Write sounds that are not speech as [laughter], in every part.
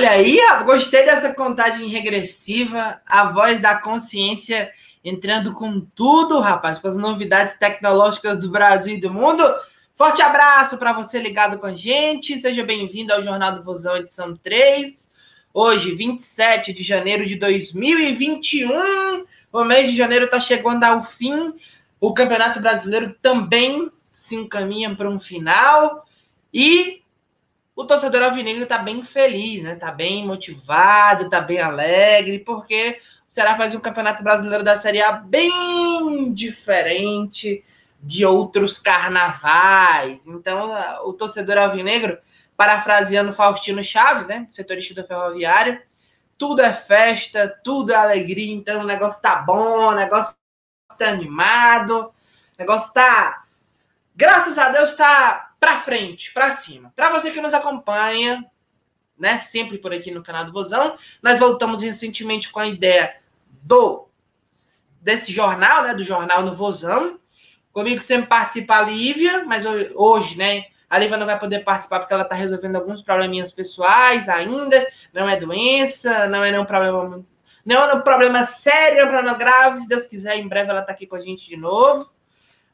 Olha aí, gostei dessa contagem regressiva, a voz da consciência entrando com tudo, rapaz, com as novidades tecnológicas do Brasil e do mundo. Forte abraço para você ligado com a gente. Seja bem-vindo ao Jornal do Vozão, edição 3. Hoje, 27 de janeiro de 2021. O mês de janeiro está chegando ao fim. O Campeonato Brasileiro também se encaminha para um final. E o torcedor alvinegro está bem feliz, né? Está bem motivado, está bem alegre, porque o Ceará faz um campeonato brasileiro da Série A bem diferente de outros carnavais. Então, o torcedor alvinegro, parafraseando Faustino Chaves, né? Setorista do Ferroviário, tudo é festa, tudo é alegria, então o negócio tá bom, o negócio tá animado, o negócio tá. Graças a Deus tá para frente, para cima. Para você que nos acompanha, né, sempre por aqui no canal do Vozão, nós voltamos recentemente com a ideia do desse jornal, né, do jornal no Vozão. Comigo sempre participa a Lívia, mas hoje, né, a Lívia não vai poder participar porque ela está resolvendo alguns probleminhas pessoais ainda. Não é doença, não é nenhum problema, não é um problema sério, é problema grave. Se Deus quiser, em breve ela está aqui com a gente de novo.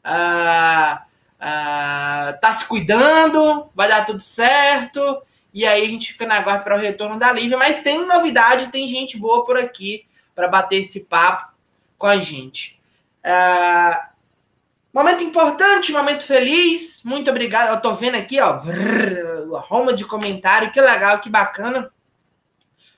Ah, ah, tá se cuidando, vai dar tudo certo. E aí a gente fica na guarda para o retorno da Lívia. Mas tem novidade, tem gente boa por aqui para bater esse papo com a gente. Ah, momento importante, momento feliz. Muito obrigado. Eu tô vendo aqui, ó, Roma de comentário. Que legal, que bacana.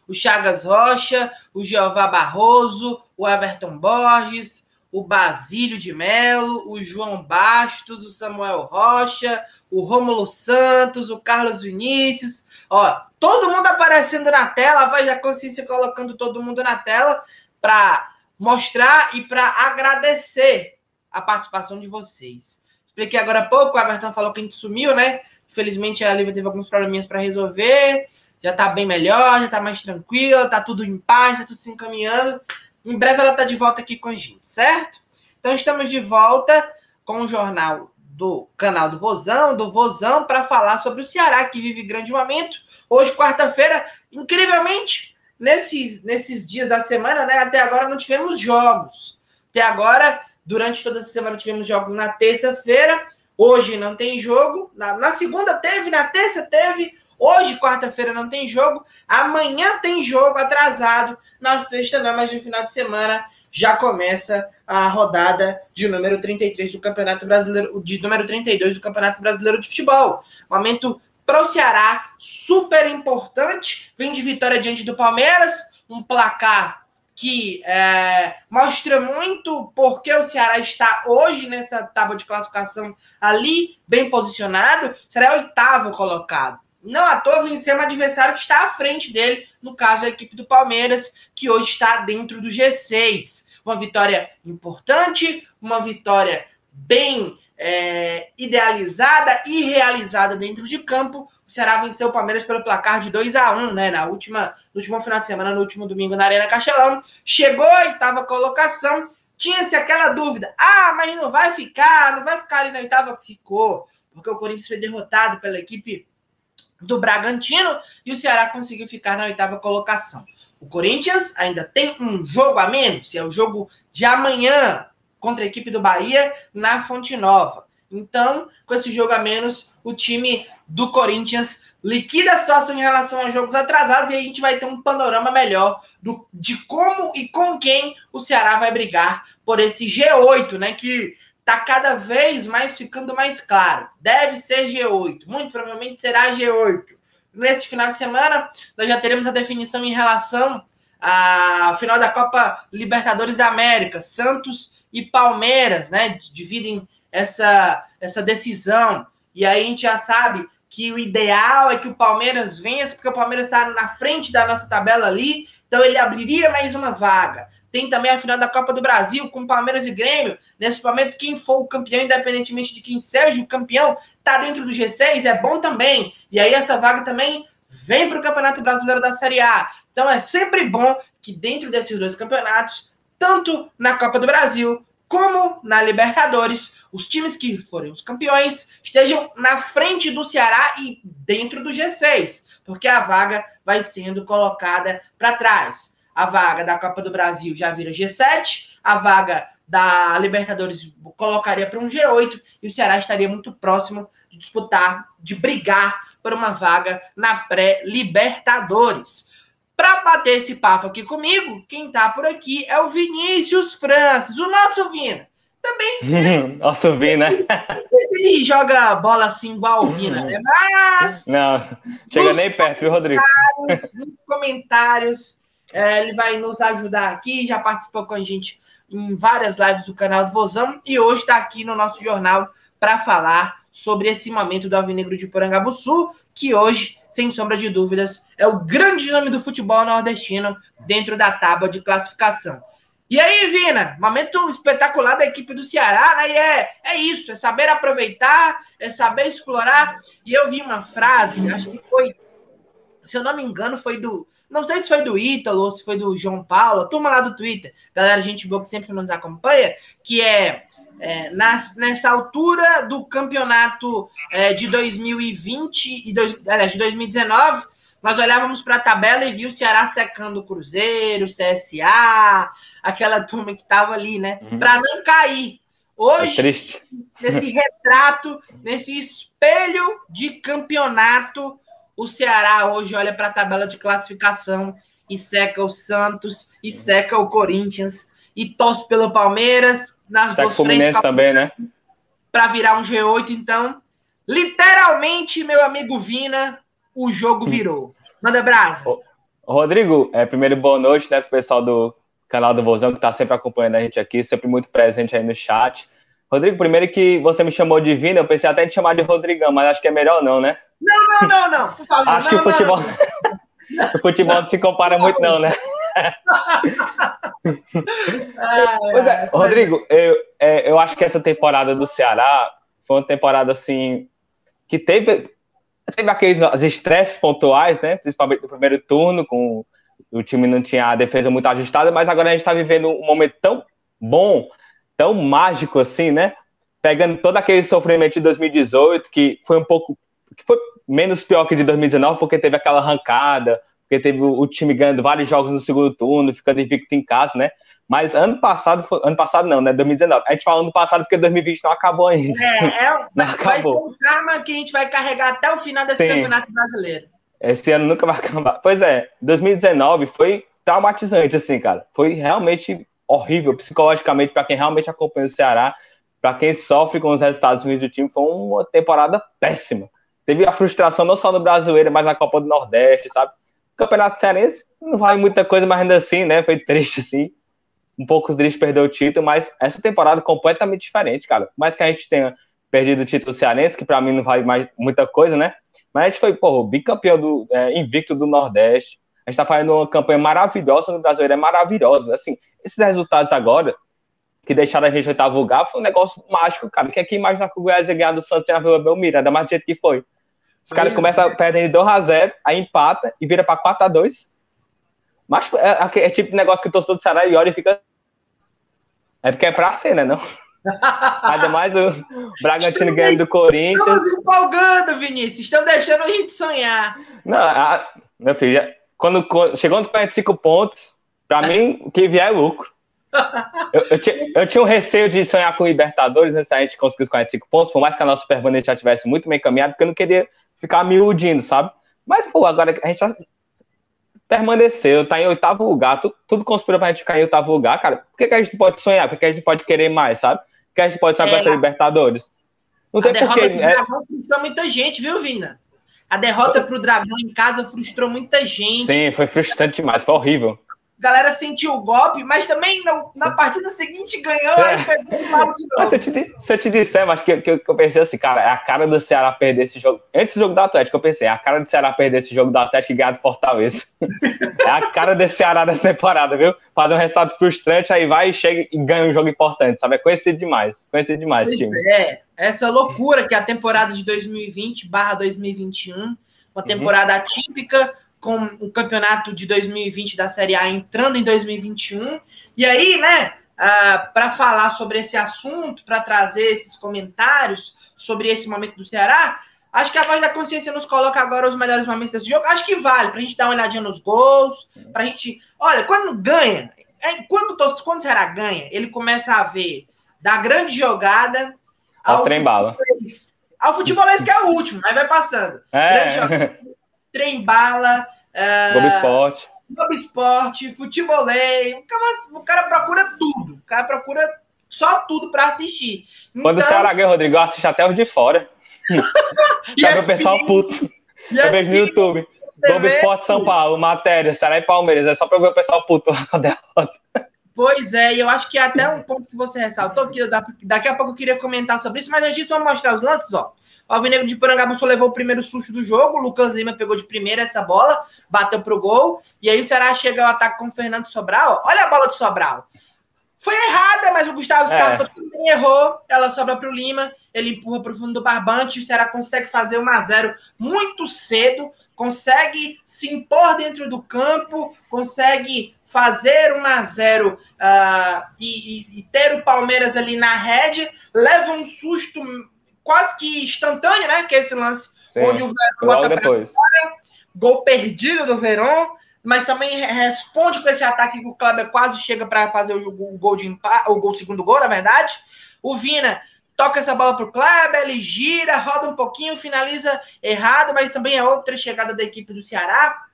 O Chagas Rocha, o Jeová Barroso, o Everton Borges, o Basílio de Melo, o João Bastos, o Samuel Rocha, o Rômulo Santos, o Carlos Vinícius. Ó, todo mundo aparecendo na tela, vai já consciência colocando todo mundo na tela para mostrar e para agradecer a participação de vocês. Expliquei agora há pouco, o Everton falou que a gente sumiu, né? Infelizmente a Lívia teve alguns probleminhas para resolver. Já tá bem melhor, já tá mais tranquila, tá tudo em paz, tá tudo se encaminhando. Em breve ela está de volta aqui com a gente, certo? Então estamos de volta com o jornal do canal do Vozão, do Vozão, para falar sobre o Ceará, que vive grande momento. Hoje, quarta-feira, incrivelmente, nesses, nesses dias da semana, né? Até agora não tivemos jogos. Até agora, durante toda a semana, tivemos jogos na terça-feira. Hoje não tem jogo. Na, na segunda teve, na terça teve. Hoje, quarta-feira, não tem jogo. Amanhã tem jogo atrasado. Na sexta, não, mas no final de semana já começa a rodada de número 33 do Campeonato Brasileiro, de número 32 do Campeonato Brasileiro de Futebol. Momento para o Ceará super importante. Vem de vitória diante do Palmeiras, um placar que é, mostra muito porque o Ceará está hoje nessa tábua de classificação ali, bem posicionado. Será oitavo colocado não à toa vencer um adversário que está à frente dele, no caso a equipe do Palmeiras, que hoje está dentro do G6. Uma vitória importante, uma vitória bem é, idealizada e realizada dentro de campo. O Ceará venceu o Palmeiras pelo placar de 2 a 1 né? Na última, no último final de semana, no último domingo na Arena Castelão. Chegou a oitava colocação. Tinha-se aquela dúvida: ah, mas não vai ficar, não vai ficar ali na oitava? Ficou, porque o Corinthians foi derrotado pela equipe do Bragantino e o Ceará conseguiu ficar na oitava colocação. O Corinthians ainda tem um jogo a menos, é o jogo de amanhã contra a equipe do Bahia na Fonte Nova. Então, com esse jogo a menos, o time do Corinthians liquida a situação em relação aos jogos atrasados e a gente vai ter um panorama melhor do, de como e com quem o Ceará vai brigar por esse G8, né? Que está cada vez mais ficando mais claro. Deve ser G8, muito provavelmente será G8. Neste final de semana, nós já teremos a definição em relação à final da Copa Libertadores da América. Santos e Palmeiras, né? Dividem essa, essa decisão. E aí a gente já sabe que o ideal é que o Palmeiras vença, porque o Palmeiras está na frente da nossa tabela ali, então ele abriria mais uma vaga. Tem também a final da Copa do Brasil com Palmeiras e Grêmio. Nesse momento, quem for o campeão, independentemente de quem seja o campeão, tá dentro do G6, é bom também. E aí essa vaga também vem para o Campeonato Brasileiro da Série A. Então é sempre bom que dentro desses dois campeonatos, tanto na Copa do Brasil como na Libertadores, os times que forem os campeões estejam na frente do Ceará e dentro do G6, porque a vaga vai sendo colocada para trás. A vaga da Copa do Brasil já vira G7, a vaga da Libertadores colocaria para um G8 e o Ceará estaria muito próximo de disputar, de brigar por uma vaga na pré-Libertadores. Para bater esse papo aqui comigo, quem está por aqui é o Vinícius Francis, o nosso Vina. Também. [laughs] nosso Vina. Ele joga bola assim igual o Vina, né? Mas. Não, chega nem perto, viu, Rodrigo? Nos comentários, é, ele vai nos ajudar aqui. Já participou com a gente em várias lives do canal do Vozão e hoje está aqui no nosso jornal para falar sobre esse momento do Alvinegro de Porangabuçu, que hoje, sem sombra de dúvidas, é o grande nome do futebol nordestino dentro da tábua de classificação. E aí, Vina, momento espetacular da equipe do Ceará, né? E é, é isso, é saber aproveitar, é saber explorar. E eu vi uma frase, acho que foi, se eu não me engano, foi do. Não sei se foi do Ítalo ou se foi do João Paulo, turma lá do Twitter, galera, gente boa que sempre nos acompanha, que é é, nas, nessa altura do campeonato é, de 2020 e dois, aliás, de 2019, nós olhávamos para a tabela e via o Ceará secando o Cruzeiro, o CSA, aquela [laughs] turma que estava ali, né? Uhum. Para não cair. Hoje, é nesse retrato, nesse espelho de campeonato, o Ceará hoje olha para a tabela de classificação e seca o Santos e seca o Corinthians e torce pelo Palmeiras, nas tá duas frentes. também, né? Para virar um G8, então, literalmente, meu amigo Vina, o jogo hum. virou. Manda brasa. Rodrigo, é, primeiro boa noite, né, pro pessoal do canal do Vozão que tá sempre acompanhando a gente aqui, sempre muito presente aí no chat. Rodrigo, primeiro que você me chamou de Vina, eu pensei até em te chamar de Rodrigão, mas acho que é melhor não, né? Não, não, não, não, por favor. Acho não, que o futebol, não, [laughs] o futebol não se compara muito não, né? [laughs] pois é, Rodrigo, eu, é, eu acho que essa temporada do Ceará foi uma temporada assim que teve, teve aqueles estresses pontuais, né? Principalmente no primeiro turno, com o time não tinha a defesa muito ajustada, mas agora a gente está vivendo um momento tão bom, tão mágico assim, né? Pegando todo aquele sofrimento de 2018, que foi um pouco. Que foi menos pior que de 2019, porque teve aquela arrancada, porque teve o, time ganhando vários jogos no segundo turno, ficando invicto em casa, né? Mas ano passado, ano passado não, né? 2019. A gente fala ano passado porque 2020 não acabou ainda. É, é [laughs] não vai acabou. ser um karma que a gente vai carregar até o final desse Sim. campeonato brasileiro. Esse ano nunca vai acabar. Pois é, 2019 foi traumatizante, assim, cara. Foi realmente horrível psicologicamente para quem realmente acompanha o Ceará, para quem sofre com os resultados ruins do time. Foi uma temporada péssima. Teve a frustração não só no Brasileiro, mas na Copa do Nordeste, sabe? Campeonato Cearense não vai muita coisa, mas ainda assim, né? Foi triste, assim. Um pouco triste perder o título, mas essa temporada completamente diferente, cara. Mais que a gente tenha perdido o título cearense, que para mim não vale mais muita coisa, né? Mas a gente foi, pô, bicampeão do é, invicto do Nordeste. A gente tá fazendo uma campanha maravilhosa no Brasileiro, é maravilhosa. Assim, esses resultados agora, que deixaram a gente oitavo lugar, foi um negócio mágico, cara. Que aqui imagina que o Goiás ia ganhar do Santos na Vila Belmiro, ainda mais do jeito que foi. Os caras começam perdendo 2x0, aí empata e vira pra 4x2. Mas é, é, tipo de negócio que o torcedor do Ceará e olha e fica. É porque é pra ser, né? Não? [laughs] Ainda mais o Bragantino ganhando do Corinthians. Estamos empolgando, Vinícius. Estão deixando a gente sonhar. Não, a, meu filho, quando, quando chegou nos 45 pontos, pra mim, o que vier é lucro. [laughs] Eu, eu, tinha, eu, tinha, um receio de sonhar com o Libertadores, né, se a gente conseguir os 45 pontos, por mais que a nossa Superbandeira já tivesse muito bem caminhado, porque eu não queria ficar me iludindo, sabe? Mas, pô, agora a gente já permaneceu, tá em oitavo lugar, tudo, tudo conspira pra gente ficar em oitavo lugar, cara. Por que, que a gente pode sonhar? Por que, a gente pode querer mais, sabe? Por que a gente pode sonhar é, com essa Libertadores? Não tem porquê. A derrota é... Dragão frustrou muita gente, viu, Vina? A derrota pro Dragão em casa frustrou muita gente. Sim, foi frustrante demais, foi horrível galera sentiu o golpe, mas também no, na partida seguinte ganhou é. e pegou o mal de novo. Se eu te, se eu te disser, mas que, que, que, eu pensei assim, cara, é a cara do Ceará perder esse jogo. Antes do jogo do Atlético, eu pensei, é a cara do Ceará perder esse jogo do Atlético e ganhar do Fortaleza. [laughs] é a cara desse Ceará dessa temporada, viu? Fazer um resultado frustrante, aí vai e chega e ganha um jogo importante, sabe? É conhecido demais. Conhecido demais, pois time. É, essa loucura que é a temporada de 2020 barra 2021, uma uhum. temporada uhum. atípica com o campeonato de 2020 da Série A entrando em 2021. E aí, né, uh, para falar sobre esse assunto, para trazer esses comentários sobre esse momento do Ceará. Acho que a voz da consciência nos coloca agora os melhores momentos desse jogo. Acho que vale para a gente dar uma olhadinha nos gols, para a gente. Olha, quando ganha, é, quando, quando o Ceará ganha, ele começa a ver da grande jogada ao, ao trem bala. Ao futebolês que é o último, aí vai passando. É. Jogada, trem bala. Uh, Globo Esporte. Globo Esporte, futebolês. O cara, o cara procura tudo. O cara procura só tudo para assistir. Quando então... o Ceará ganha, Rodrigo, assiste até os de fora. [laughs] Pra ver o pessoal puto. Eu vejo no YouTube. Globo Esporte São Paulo, matéria, Ceará e Palmeiras. É só pra ver o pessoal puto lá com a derrota. Pois é, e eu acho que é até um ponto que você ressaltou, que daqui a pouco eu queria comentar sobre isso, mas antes vamos mostrar os lances, ó. O Alvinegro de Porangabuçu levou o primeiro susto do jogo, o Lucas Lima pegou de primeira essa bola, bateu pro gol, e aí o Ceará chega ao ataque com o Fernando Sobral. Olha a bola do Sobral. Foi errada, mas o Gustavo Scarpa é. também errou. Ela sobra para o Lima, ele empurra para o fundo do barbante. O Ceará consegue fazer 1 a 0 muito cedo, consegue se impor dentro do campo, consegue fazer 1 a 0 uh, ah, e, e, e, ter o Palmeiras ali na rede. Leva um susto quase que instantâneo, né? Que é esse lance Sim, onde o Verón bota depois. Fora, gol perdido do Verón mas também responde com esse ataque que o Kleber quase chega para fazer o, o, gol de empate, o gol segundo gol, na verdade. O Vina toca essa bola para o Kleber, ele gira, roda um pouquinho, finaliza errado, mas também é outra chegada da equipe do Ceará.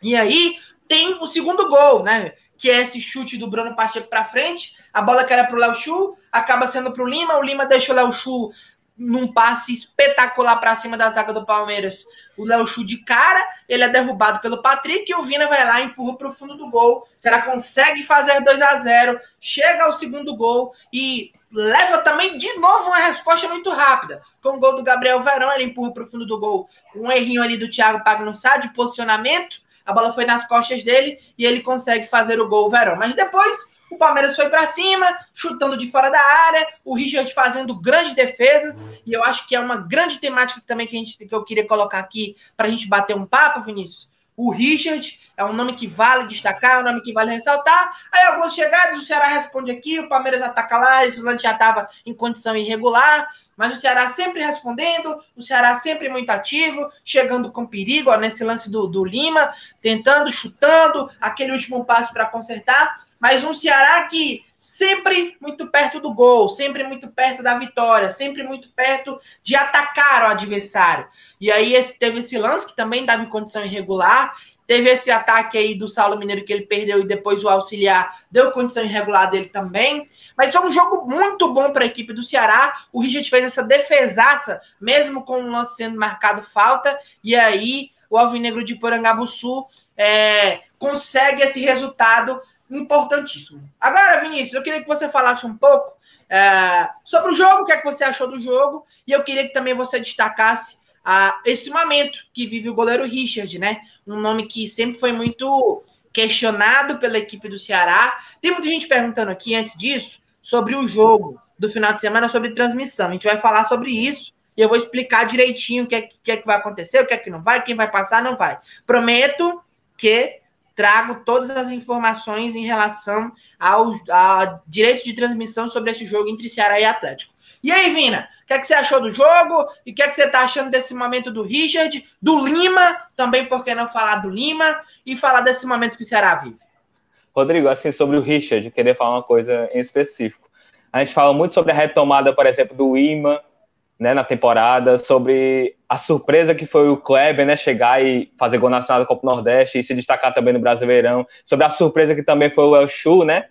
E aí tem o segundo gol, né? Que é esse chute do Bruno Pacheco para frente. A bola que era para o Léo Chu, acaba sendo para o Lima. O Lima deixa o Léo Chu num passe espetacular para cima da zaga do Palmeiras. O Léo Chu de cara, ele é derrubado pelo Patrick e o Vina vai lá empurra para o fundo do gol. Será consegue fazer 2 a 0 chega ao segundo gol e leva também de novo uma resposta muito rápida. Com o gol do Gabriel Verão, ele empurra para o fundo do gol. Um errinho ali do Thiago Pagnussá de posicionamento. A bola foi nas costas dele e ele consegue fazer o gol Verão. Mas depois o Palmeiras foi para cima, chutando de fora da área, o Richard fazendo grandes defesas, e eu acho que é uma grande temática também que, a gente, que eu queria colocar aqui para a gente bater um papo, Vinícius. O Richard é um nome que vale destacar, é um nome que vale ressaltar. Aí algumas chegadas, o Ceará responde aqui, o Palmeiras ataca lá, esse lance já estava em condição irregular, mas o Ceará sempre respondendo, o Ceará sempre muito ativo, chegando com perigo, ó, nesse lance do, do Lima, tentando, chutando, aquele último passo para consertar mas um Ceará que sempre muito perto do gol, sempre muito perto da vitória, sempre muito perto de atacar o adversário. E aí esse, teve esse lance que também dava em condição irregular, teve esse ataque aí do Saulo Mineiro que ele perdeu e depois o auxiliar deu condição irregular dele também. Mas foi um jogo muito bom para a equipe do Ceará. O Richard fez essa defesaça, mesmo com o lance sendo marcado falta, e aí o Alvinegro de Porangabuçu é, consegue esse resultado importantíssimo. Agora, Vinícius, eu queria que você falasse um pouco é, sobre o jogo, o que é que você achou do jogo, e eu queria que também você destacasse ah, esse momento que vive o goleiro Richard, né? Um nome que sempre foi muito questionado pela equipe do Ceará. Tem muita gente perguntando aqui antes disso sobre o jogo do final de semana, sobre transmissão. A gente vai falar sobre isso e eu vou explicar direitinho o que é, que, é que vai acontecer, o que é que não vai, quem vai passar, não vai. Prometo que trago todas as informações em relação ao, direito de transmissão sobre esse jogo entre Ceará e Atlético. E aí, Vina, o que, é que você achou do jogo? E o que, é que você está achando desse momento do Richard, do Lima, também por que não falar do Lima, e falar desse momento que o Ceará vive? Rodrigo, assim, sobre o Richard, queria falar uma coisa em específico. A gente fala muito sobre a retomada, por exemplo, do Ima, né, na temporada, sobre a surpresa que foi o Kleber, né, chegar e fazer gol nacional da Copa Nordeste e se destacar também no Brasileirão, sobre a surpresa que também foi o El Chu, né,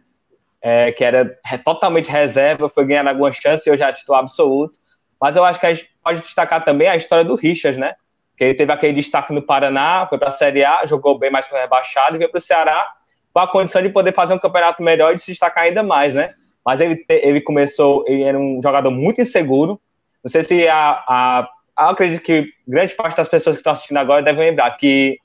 é, que era totalmente reserva, foi ganhando alguma chance e hoje é titular absoluto, mas eu acho que a gente pode destacar também a história do Richard, né, que ele teve aquele destaque no Paraná, foi para a Série A, jogou bem mais para rebaixado e veio para o Ceará com a condição de poder fazer um campeonato melhor e de se destacar ainda mais, né, mas ele, ele começou, ele era um jogador muito inseguro, não sei se a, a, eu acredito que grande parte das pessoas que estão assistindo agora devem lembrar que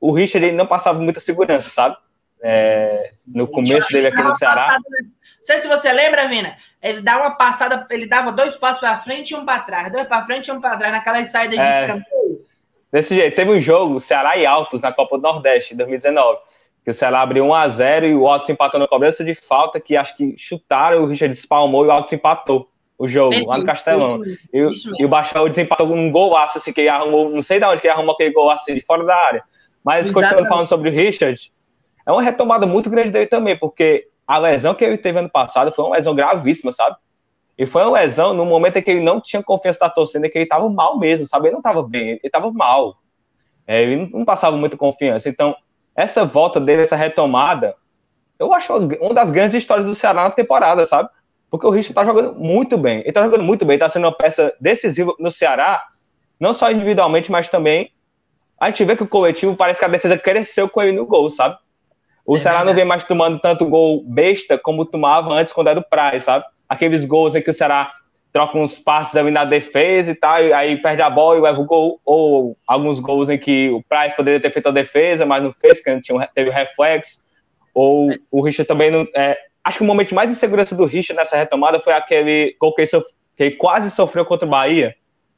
o Richard ele não passava muita segurança, sabe? É, no começo dele aqui no Ceará. Passada, não sei se você lembra, Vina. Ele dá uma passada, ele dava dois passos para frente e um para trás, dois para frente e um para trás, naquela saída de é, escanteio. Desse jeito, teve um jogo, Ceará e Altos, na Copa do Nordeste, em 2019. que o Ceará abriu 1x0 e o Otto empatou na cobrança de falta, que acho que chutaram, o Richard espalmou e o Otto empatou o jogo, lá no Castelão. E, o Baixão desempatou um golaço, assim, que ele arrumou, não sei de onde que ele arrumou aquele gol assim, de fora da área. Mas, continuando falando sobre o Richard, é uma retomada muito grande dele também, porque a lesão que ele teve ano passado foi uma lesão gravíssima, sabe? E foi uma lesão no momento em que ele não tinha confiança da torcida, que ele estava mal mesmo, sabe? Ele não estava bem, ele estava mal. É, ele não passava muita confiança. Então, essa volta dele, essa retomada, eu acho uma das grandes histórias do Ceará na temporada, sabe? Porque o Richard tá jogando muito bem. Ele tá jogando muito bem, tá sendo uma peça decisiva no Ceará, não só individualmente, mas também a gente vê que o coletivo parece que a defesa cresceu com ele no gol, sabe? O é Ceará verdade. não vem mais tomando tanto gol besta como tomava antes quando era o Praz, sabe? Aqueles gols em que o Ceará troca uns passes ali na defesa e tal, e aí perde a bola e leva o gol, ou alguns gols em que o Praz poderia ter feito a defesa, mas não fez, porque não tinha, teve o reflexo, ou é. o Richard também não. É, acho que o momento mais insegurança do Richard nessa retomada foi aquele gol que ele, que ele quase sofreu contra o Bahia.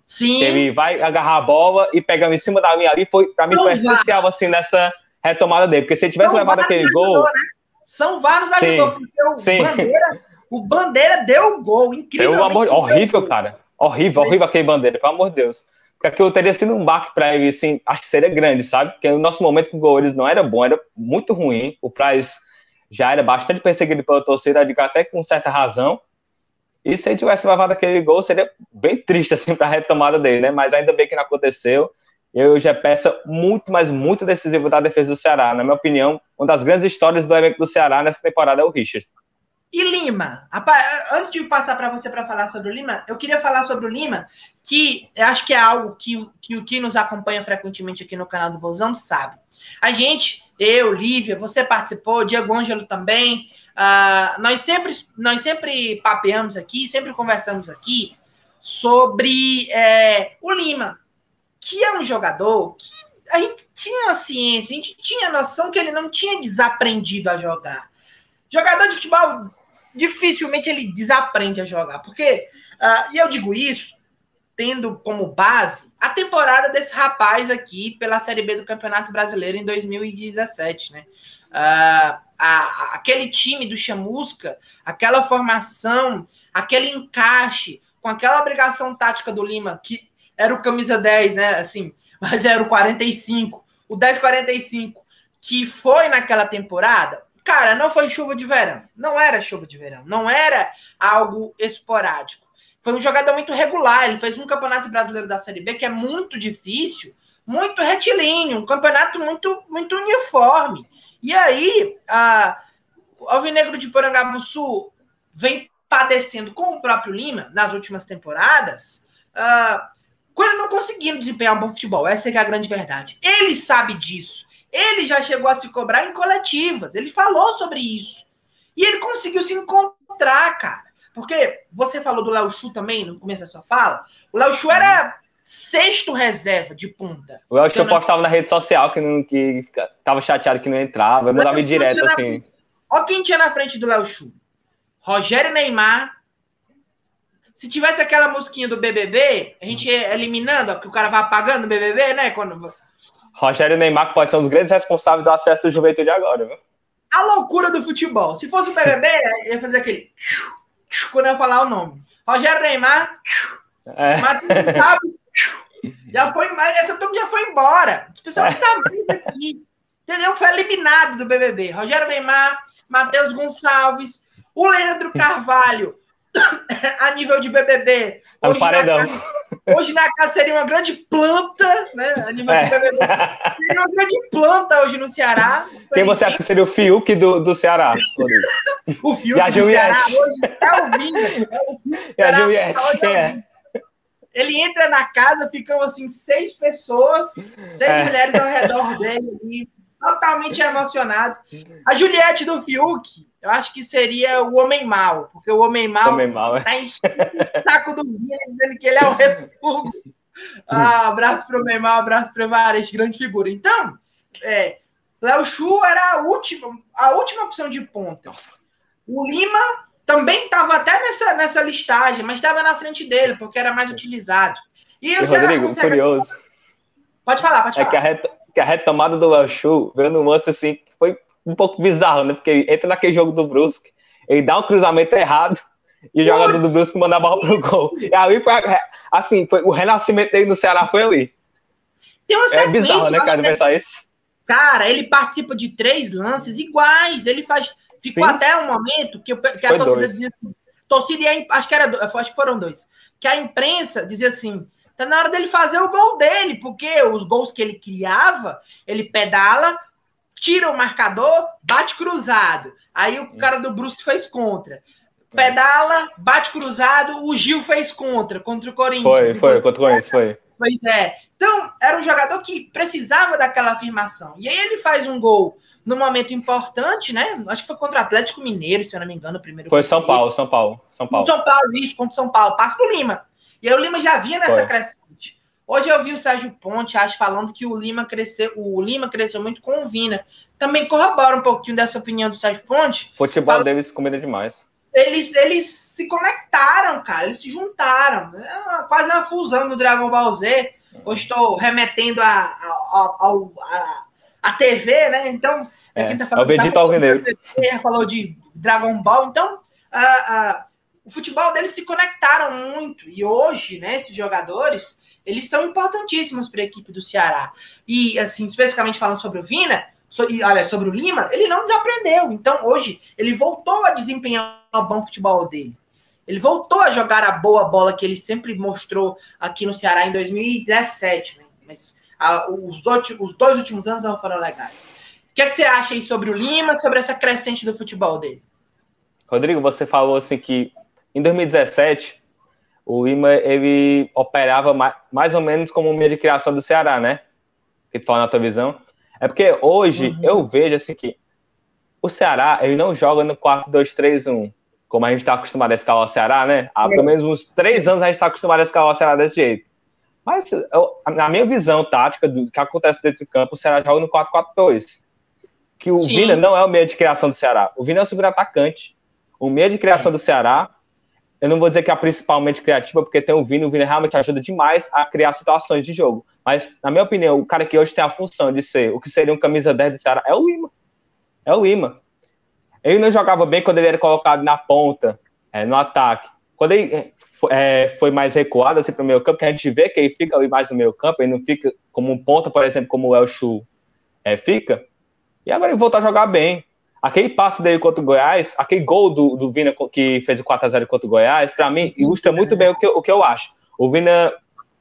Sim. Ele vai agarrar a bola e pegar em cima da linha ali, foi, pra mim, foi essencial, assim, nessa retomada dele, porque se ele tivesse São levado aquele ajudou, gol. Né? São vários ajudou, porque o Sim. Bandeira, o Bandeira deu o gol, incrível. Deu amor, horrível, cara. Horrível, horrível aquele Bandeira, pelo amor de Deus. Porque aquilo teria sido um baque para ele, assim, acho que seria grande, sabe? Porque o nosso momento com o gol eles não era bom, era muito ruim. O Price já era bastante perseguido pela torcida, até com certa razão. E se ele tivesse levado aquele gol, seria bem triste, assim, para a retomada dele, né? Mas ainda bem que não aconteceu. Eu já peça muito, mas muito decisivo da defesa do Ceará. Na minha opinião, uma das grandes histórias do evento do Ceará nessa temporada é o Richard. E Lima? Antes de passar para você para falar sobre o Lima, eu queria falar sobre o Lima, que acho que é algo que, que o que nos acompanha frequentemente aqui no canal do Vozão sabe. A gente, eu, Lívia, você participou, Diego Ângelo também, uh, nós, sempre, nós sempre papeamos aqui, sempre conversamos aqui sobre é, o Lima, que é um jogador que a gente tinha a ciência, a gente tinha a noção que ele não tinha desaprendido a jogar. Jogador de futebol dificilmente ele desaprende a jogar, porque, uh, e eu digo isso tendo como base a temporada desse rapaz aqui pela Série B do Campeonato Brasileiro em 2017, né? Uh, a, aquele time do Chamusca, aquela formação, aquele encaixe, com aquela obrigação tática do Lima, que era o camisa 10, né? Assim, [laughs] mas era o 45, o 10-45, que foi naquela temporada, cara, não foi chuva de verão. Não era chuva de verão. Não era algo esporádico foi um jogador muito regular. Ele fez um campeonato brasileiro da Série B que é muito difícil, muito retilíneo, um campeonato muito, muito uniforme. E aí, a, Alvinegro de Porangabuçu vem padecendo com o próprio Lima nas últimas temporadas, uh, quando não conseguindo desempenhar um bom futebol. Essa é a grande verdade. Ele sabe disso. Ele já chegou a se cobrar em coletivas. Ele falou sobre isso. E ele conseguiu se encontrar, cara. Porque você falou do Léo Chu também no começo da sua fala. O Léo Chu era sexto reserva de punta. O Léo Chu não... postava na rede social que, não, que tava chateado que não entrava. Eu mandava direto assim. Olha quem tinha na frente do Léo Chu. Rogério Neymar. Se tivesse aquela musiquinha do BBB, a gente ia eliminando, ó, que o cara vai apagando o BBB, né? Quando... Rogério Neymar, que pode ser um dos grandes responsáveis do acesso do Juventude agora, viu? A loucura do futebol. Se fosse o BBB, ia fazer aquele quando eu falar o nome. Rogério Neymar, é. Matheus já foi, essa turma já foi embora. O pessoal que tá mais aqui. Entendeu? Foi eliminado do BBB. Rogério Neymar, Matheus Gonçalves, o Leandro Carvalho, [coughs] a nível de BBB. Tá hoje, na casa, hoje na casa seria uma grande planta, né? É. Seria uma grande planta hoje no Ceará. Quem você acha que seria o Fiuk do, do Ceará? o Fiuk do Ceará hoje é o Vinga. É o e a Juliette, quem é? Ele entra na casa, ficam assim seis pessoas, seis é. mulheres ao redor dele ali, totalmente emocionado. A Juliette do Fiuk, eu acho que seria o homem mau, porque o homem mau, homem mau tá enchendo o saco do Vinha, dizendo que ele é o refúgio. [laughs] Ah, abraço pro homem mau, abraço pro Evariste, grande figura. Então, é, Léo Chu era a última, a última opção de ponta. O Lima também estava até nessa, nessa listagem, mas estava na frente dele, porque era mais utilizado. E, e Rodrigo, consegue... curioso. Pode falar, pode falar. É que a, ret... que a retomada do Léo Chu veio no lance assim, um pouco bizarro, né? Porque ele entra naquele jogo do Brusque, ele dá um cruzamento errado e o jogador do Brusque manda a bola pro gol. E aí, assim, foi, o renascimento dele no Ceará foi ali. Tem uma é bizarro, né, cara, pensar isso. Cara, ele participa de três lances iguais. Ele faz. Ficou Sim. até um momento que, que a foi torcida dois. dizia assim. Torcida e a, acho que era acho que foram dois. Que a imprensa dizia assim: tá na hora dele fazer o gol dele, porque os gols que ele criava, ele pedala, tira o marcador, bate cruzado. Aí o cara do Brusque fez contra. Pedala, bate cruzado, o Gil fez contra, contra o Corinthians. Foi, foi, contra o Corinthians, foi. Pois é. Então, era um jogador que precisava daquela afirmação. E aí ele faz um gol no momento importante, né? Acho que foi contra o Atlético Mineiro, se eu não me engano, o primeiro. Foi São Paulo, São Paulo, São Paulo. São Paulo, isso, contra São Paulo. Passo do Lima. E aí o Lima já vinha nessa foi. crescente. Hoje eu vi o Sérgio Ponte, acho, falando que o Lima cresceu, o Lima cresceu muito com o Vina. Também corrobora um pouquinho dessa opinião do Sérgio Ponte. Futebol fala... deles combina demais. Eles, eles se conectaram, cara, eles se juntaram. É quase uma fusão do Dragon Ball Z. Hoje estou remetendo a, a, a, a, TV, né? Então, é, é quem tá falando, é o Vegeta Alvinegro. falou de Dragon Ball. Então, o futebol deles se conectaram muito. E hoje, né, esses jogadores eles são importantíssimos para a equipe do Ceará. E, assim, especificamente falando sobre o Vina, so, e, olha, sobre o Lima, ele não desaprendeu. Então, hoje, ele voltou a desempenhar o bom futebol dele. Ele voltou a jogar a boa bola que ele sempre mostrou aqui no Ceará em 2017. Né? Mas a, os, os, dois últimos anos não foram legais. O que, é que você acha aí sobre o Lima, sobre essa crescente do futebol dele? Rodrigo, você falou assim que em 2017 o Lima ele operava mais, mais ou menos como um meio de criação do Ceará, né? Que tu fala na tua visão. É porque hoje uhum. eu vejo assim que o Ceará ele não joga no 4-2-3-1, como a gente está acostumado a escalar o Ceará, né? Há pelo menos uns três anos a gente está acostumado a escalar o Ceará desse jeito. Mas eu, na minha visão tática do que acontece dentro do campo, o Ceará joga no 4-4-2. Que o Sim. Vina não é o meio de criação do Ceará. O Vina é o segundo atacante. O meio de criação é. do Ceará eu não vou dizer que é principalmente criativa, porque tem o Vini, o Vini realmente ajuda demais a criar situações de jogo. Mas, na minha opinião, o cara que hoje tem a função de ser o que seria um camisa 10 do Ceará é o Lima. É o Lima. Ele não jogava bem quando ele era colocado na ponta, é, no ataque. Quando ele é, foi mais recuado assim, para o meio campo, que a gente vê que ele fica ali mais no meio campo, ele não fica como um ponta, por exemplo, como o El Chu é, fica. E agora ele voltou a jogar bem. Aquele passe dele contra o Goiás, aquele gol do, do Vina que fez o 4x0 contra o Goiás, para mim, ilustra muito bem o que, o que eu acho. O Vina,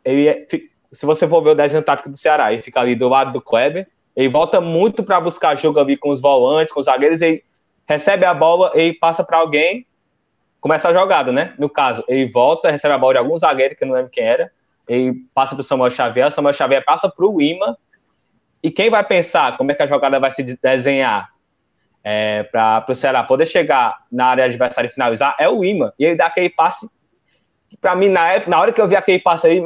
ele, é, se você for ver o desenho tático do Ceará, ele fica ali do lado do Kleber, ele volta muito para buscar jogo ali com os volantes, com os zagueiros, ele recebe a bola, ele passa para alguém, começa a jogada, né? No caso, ele volta, recebe a bola de algum zagueiro, que eu não lembro quem era, ele passa para o Samuel Xavier, o Samuel Xavier passa para o Ima, e quem vai pensar como é que a jogada vai se desenhar? É, para o Ceará poder chegar na área adversária e finalizar é o Ima. E ele dá aquele passe. Para mim, na, época, na hora que eu vi aquele passe aí,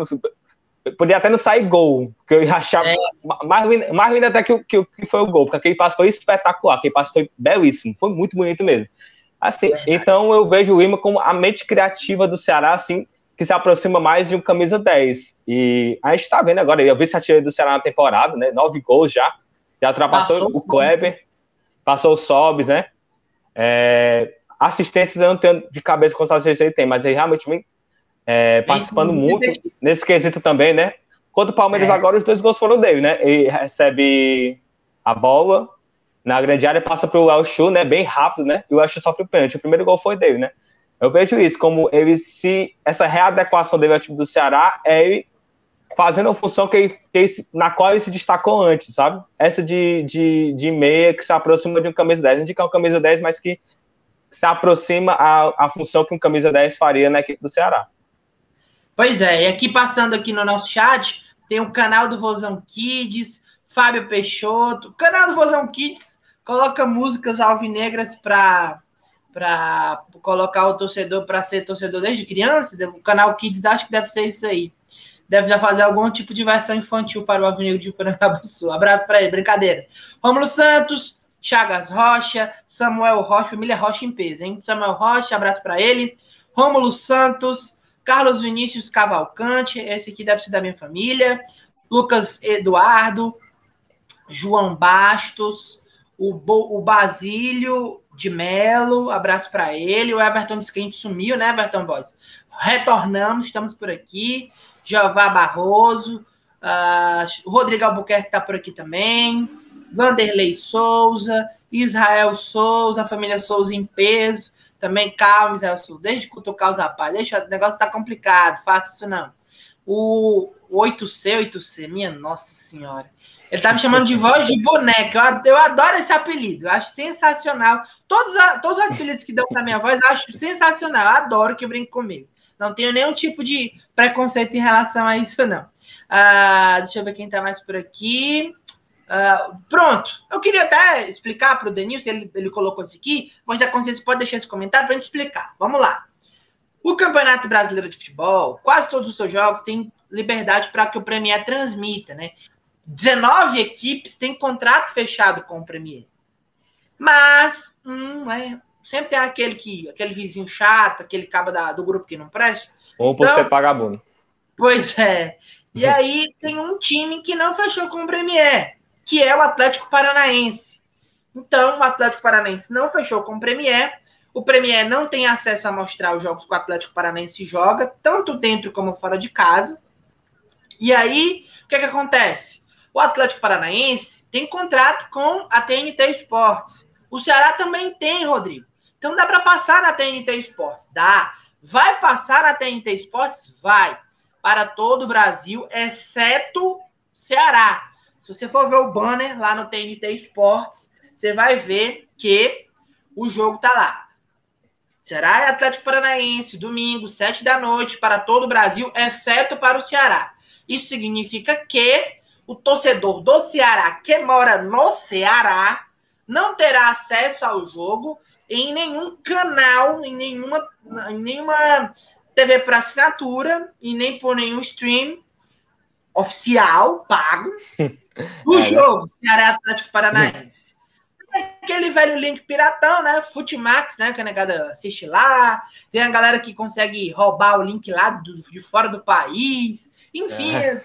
podia até não sair gol, que eu ia achar é. mais, lindo, mais lindo até que, que, que foi o gol, porque aquele passe foi espetacular, aquele passe foi belíssimo, foi muito bonito mesmo. Assim, é então eu vejo o Lima como a mente criativa do Ceará, assim, que se aproxima mais de um camisa 10. E a gente está vendo agora, eu vi esse artilheiro do Ceará na temporada, né? Nove gols já, já ultrapassou Passou o Kleber passou o Sobs, né? É, assistências eu não tenho de cabeça quantas assistências ele tem, mas ele realmente vem é, participando muito nesse quesito também, né? Contra o Palmeiras é. agora, os dois gols foram dele, né? Ele recebe a bola na grande área, passa para o El Chu, né? Bem rápido, né? E o El Chu sofre o pênalti. O primeiro gol foi dele, né? Eu vejo isso como ele se essa readequação dele ao time do Ceará é ele fazendo a função que que na qual ele se destacou antes, sabe? Essa de, de, de meia que se aproxima de um camisa 10. Não é um camisa 10, mas que se aproxima a, a função que um camisa 10 faria na equipe do Ceará. Pois é, e aqui passando aqui no nosso chat, tem o canal do Vozão Kids, Fábio Peixoto. O canal do Vozão Kids coloca músicas alvinegras para para colocar o torcedor para ser torcedor desde criança. O canal Kids acho que deve ser isso aí deve já fazer algum tipo de versão infantil para o Avenida de Sul. Abraço para ele, brincadeira. Rômulo Santos, Chagas Rocha, Samuel Rocha, família Rocha em peso, hein? Samuel Rocha, abraço para ele. Rômulo Santos, Carlos Vinícius Cavalcante, esse aqui deve ser da minha família. Lucas Eduardo, João Bastos, o, Bo, o Basílio de Melo, abraço para ele. O Everton disse que a gente sumiu, né, Everton Boys? Retornamos, estamos por aqui. Jeová Barroso, uh, Rodrigo Albuquerque está por aqui também. Vanderlei Souza, Israel Souza, a família Souza em peso. Também calma, Israel Souza. Desde cutucar os rapazes. Deixa, o negócio tá complicado, faça isso não. O 8C, 8C, minha nossa senhora. Ele tá me chamando de voz de boneca. Eu, eu adoro esse apelido. Eu acho sensacional. Todos, todos os apelidos que dão pra minha voz, eu acho sensacional. Eu adoro que brinque comigo. Não tenho nenhum tipo de preconceito em relação a isso, não. Uh, deixa eu ver quem tá mais por aqui. Uh, pronto. Eu queria até explicar para o Denilson, ele, ele colocou isso aqui. Voz da Consciência pode deixar esse comentário para a gente explicar. Vamos lá. O Campeonato Brasileiro de Futebol, quase todos os seus jogos têm liberdade para que o Premier transmita, né? 19 equipes têm contrato fechado com o Premier. Mas, hum, é, sempre tem aquele que, aquele vizinho chato, aquele cabo da, do grupo que não presta. Ou por então, ser vagabundo. Pois é. E aí tem um time que não fechou com o Premier, que é o Atlético Paranaense. Então, o Atlético Paranaense não fechou com o Premier. O Premier não tem acesso a mostrar os jogos que o Atlético Paranaense joga, tanto dentro como fora de casa. E aí, o que, é que acontece? O Atlético Paranaense tem contrato com a TNT Esportes. O Ceará também tem, Rodrigo. Então dá para passar na TNT Esportes? Dá. Vai passar na TNT Esportes? Vai. Para todo o Brasil, exceto Ceará. Se você for ver o banner lá no TNT Esportes, você vai ver que o jogo tá lá. Ceará e Atlético Paranaense, domingo, sete da noite, para todo o Brasil, exceto para o Ceará. Isso significa que o torcedor do Ceará que mora no Ceará não terá acesso ao jogo em nenhum canal, em nenhuma, em nenhuma TV para assinatura e nem por nenhum stream oficial, pago, [laughs] do é, jogo Ceará Atlético Paranaense. Aquele velho link piratão, né? Futimax, né? Que a negada assiste lá. Tem a galera que consegue roubar o link lá do, de fora do país. Enfim, é.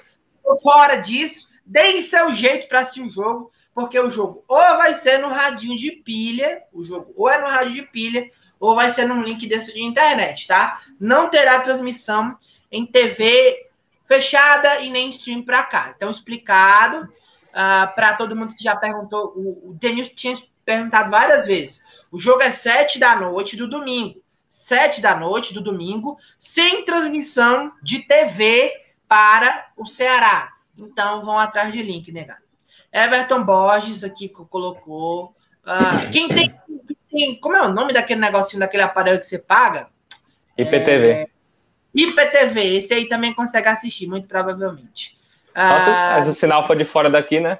fora disso. Deem seu jeito para assistir o jogo, porque o jogo ou vai ser no radinho de pilha, o jogo ou é no rádio de pilha, ou vai ser num link desse de internet, tá? Não terá transmissão em TV fechada e nem stream para cá. Então, explicado uh, ah, para todo mundo que já perguntou. O, o Denis tinha perguntado várias vezes. O jogo é sete da noite do domingo. Sete da noite do domingo, sem transmissão de TV para o Ceará. Então, vão atrás de link, negado. Everton Borges aqui colocou. Uh, quem, tem, tem, Como é o nome daquele negocinho, daquele aparelho que você paga? IPTV. É, IPTV, esse aí também consegue assistir, muito provavelmente. Só se, se o sinal for de fora daqui, né?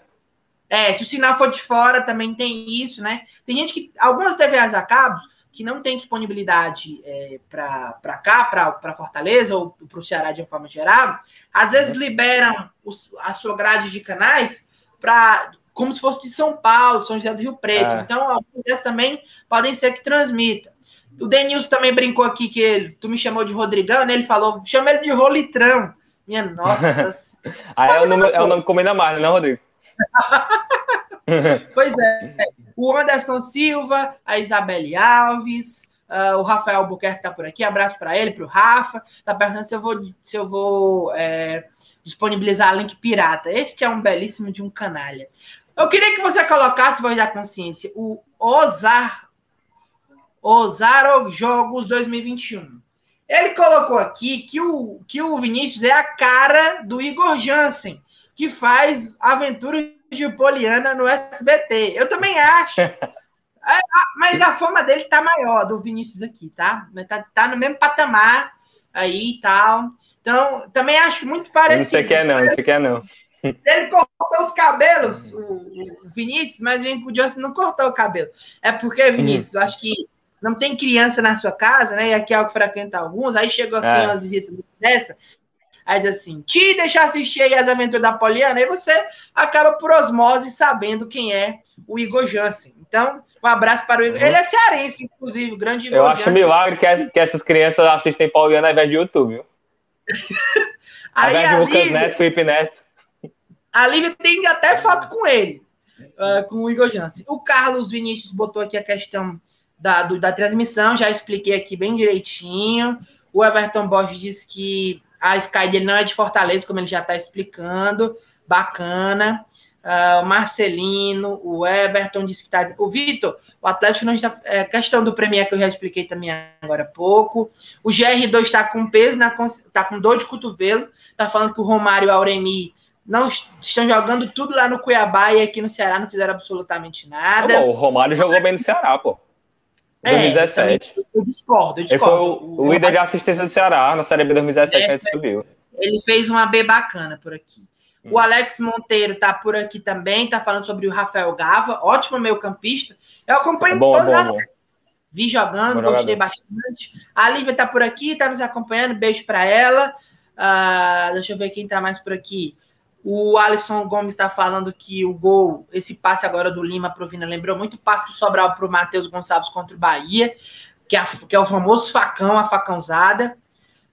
É, se o sinal for de fora, também tem isso, né? Tem gente que. Algumas TVs a cabo que não tem disponibilidade é, para cá, para Fortaleza ou para o Ceará de uma forma geral, às vezes uhum. liberam os, a sua grade de canais para como se fosse de São Paulo, São José do Rio Preto. É. Então, alguns desses também podem ser que transmita. O Denilson também brincou aqui que ele, tu me chamou de Rodrigão, né? Ele falou, chama ele de Rolitrão. Minha nossa. [laughs] Aí é o, nome, é o nome que combina mais, não, Rodrigo? [laughs] pois é. O Anderson Silva, a Isabelle Alves, uh, o Rafael Albuquerque tá por aqui. Abraço para ele, para o Rafa. Tá perguntando se eu vou, se eu vou é, disponibilizar link pirata. Este é um belíssimo de um canalha. Eu queria que você colocasse, voz da consciência, o Ozar Ozaro Jogos 2021. Ele colocou aqui que o, que o Vinícius é a cara do Igor Jansen, que faz aventuras de Poliana no SBT. Eu também acho. [laughs] É, mas a fama dele tá maior, do Vinícius aqui, tá? Tá, tá no mesmo patamar aí e tal. Então, também acho muito parecido. Sei quer não, não sei quer não. Ele cortou os cabelos, o, o Vinícius, mas o Johnson não cortou o cabelo. É porque, Vinícius, eu acho que não tem criança na sua casa, né? E aqui é algo que frequenta alguns, aí chegou assim é. umas visitas dessa, aí diz assim, te deixar assistir aí as aventuras da Poliana, aí você acaba por osmose sabendo quem é o Igor Jansen. Então, um abraço para o Igor. Uhum. Ele é cearense, inclusive, grande Igor Eu acho Jansen. milagre que, que essas crianças assistem Poliana ao invés de YouTube, viu? [laughs] aí, ao invés de Lucas Neto, Felipe Neto. A Lívia tem até foto com ele. uh, com o Igor Jansen. O Carlos Vinícius botou aqui a questão da, do, da transmissão, já expliquei aqui bem direitinho. O Everton Bosch disse que a Sky dele não é de Fortaleza, como ele já está explicando. Bacana. Uh, o Marcelino, o Everton disse que está. O Vitor, o Atlético não está. É, questão do Premier que eu já expliquei também agora há pouco. O GR2 está com peso, está com dor de cotovelo. Está falando que o Romário e o Auremi não estão jogando tudo lá no Cuiabá e aqui no Ceará não fizeram absolutamente nada. Tá bom, o Romário jogou bem no Ceará, pô. 2017. É, eu discordo, eu discordo. Ele foi o, o, líder de assistência do Ceará na Série B 2017 é, que a gente subiu. Ele fez uma B bacana por aqui. O Alex Monteiro tá por aqui também, tá falando sobre o Rafael Gava, ótimo meio campista. Eu acompanho é bom, todas bom, as. Vi jogando, bom gostei jogador. bastante. A Lívia tá por aqui, tá nos acompanhando, beijo para ela. Uh, deixa eu ver quem tá mais por aqui. O Alisson Gomes está falando que o gol, esse passe agora do Lima pro Vina, lembrou muito o passe do Sobral pro Matheus Gonçalves contra o Bahia, que é, que é o famoso facão, a facãozada.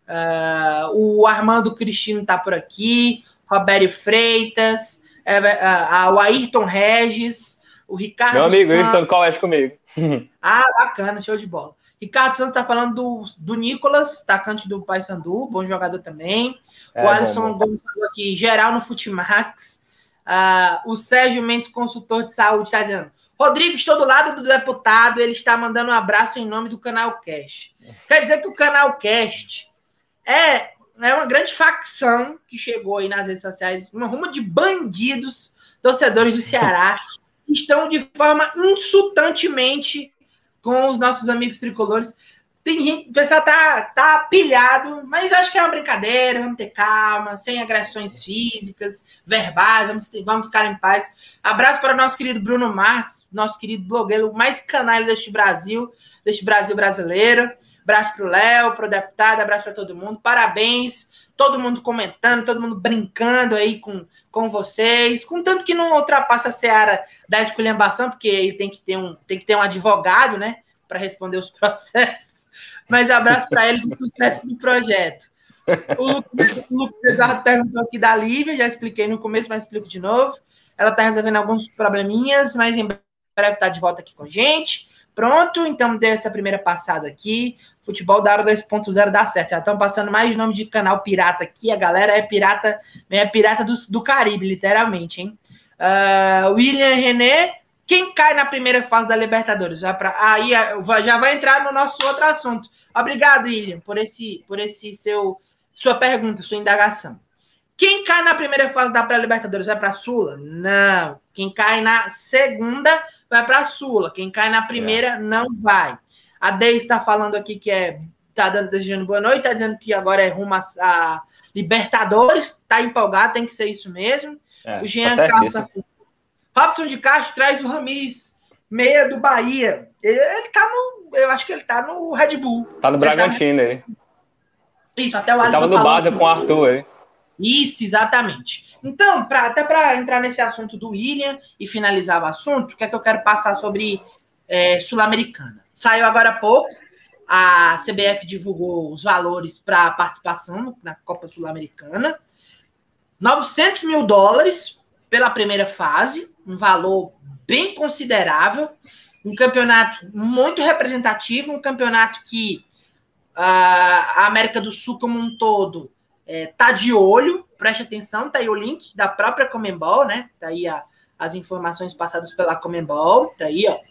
Uh, o Armando Cristino tá por aqui. Roberto Freitas, é, a, a, o Ayrton Regis, o Ricardo. Meu amigo, Santos. Ayrton colégio comigo. [laughs] ah, bacana, show de bola. Ricardo Santos está falando do, do Nicolas, atacante do Paysandu, bom jogador também. É, o Alisson Gomes falou aqui, geral no Futimax. Uh, o Sérgio Mendes, consultor de saúde, está dizendo: Rodrigo, estou do lado do deputado, ele está mandando um abraço em nome do Canal Cast. [laughs] Quer dizer que o Canal Cast é é uma grande facção que chegou aí nas redes sociais, uma ruma de bandidos, torcedores do Ceará, [laughs] que estão de forma insultantemente com os nossos amigos tricolores. Tem gente, o pessoal tá, tá pilhado, mas acho que é uma brincadeira, vamos ter calma, sem agressões físicas, verbais, vamos, vamos ficar em paz. Abraço para o nosso querido Bruno Marques, nosso querido blogueiro mais canalha deste Brasil, deste Brasil brasileiro. Abraço para o Léo, para o deputado, abraço para todo mundo. Parabéns, todo mundo comentando, todo mundo brincando aí com, com vocês. Contanto que não ultrapassa a seara da esculhambação, porque ele tem que ter um, tem que ter um advogado, né, para responder os [laughs] processos. Mas abraço para eles e sucesso do projeto. O Lucas, o Eduardo perguntou aqui da Lívia, já expliquei no começo, mas explico de novo. Ela está resolvendo alguns probleminhas, mas em breve está de volta aqui com a gente. Pronto, então dê essa primeira passada aqui. Futebol da Hora 2.0 dá certo. Já estão passando mais nome de canal pirata aqui. A galera é pirata, é pirata do, do Caribe, literalmente, hein? Uh, William René, quem cai na primeira fase da Libertadores? Vai pra, aí já vai entrar no nosso outro assunto. Obrigado, William, por esse, por esse seu sua pergunta, sua indagação. Quem cai na primeira fase da pré-Libertadores vai para a Sula? Não. Quem cai na segunda vai para a Sula. Quem cai na primeira é. não vai. A Deise está falando aqui que é. Tá dando, desejando boa noite, tá dizendo que agora é rumo a, a Libertadores, tá empolgado, tem que ser isso mesmo. É, o Jean tá Carlos Robson de Castro traz o Ramires, meia do Bahia. Ele, ele tá no. Eu acho que ele tá no Red Bull. Tá no Bragantino tá aí. Isso, até o Alisson. Ele tava no base com o Arthur aí. Isso, exatamente. Então, pra, até para entrar nesse assunto do William e finalizar o assunto, o que é que eu quero passar sobre é, Sul-Americana? Saiu agora há pouco. A CBF divulgou os valores para participação na Copa Sul-Americana. 900 mil dólares pela primeira fase, um valor bem considerável. Um campeonato muito representativo, um campeonato que uh, a América do Sul como um todo está é, de olho, preste atenção, tá aí o link da própria Comembol, né? Tá aí a, as informações passadas pela Comembol, tá aí, ó.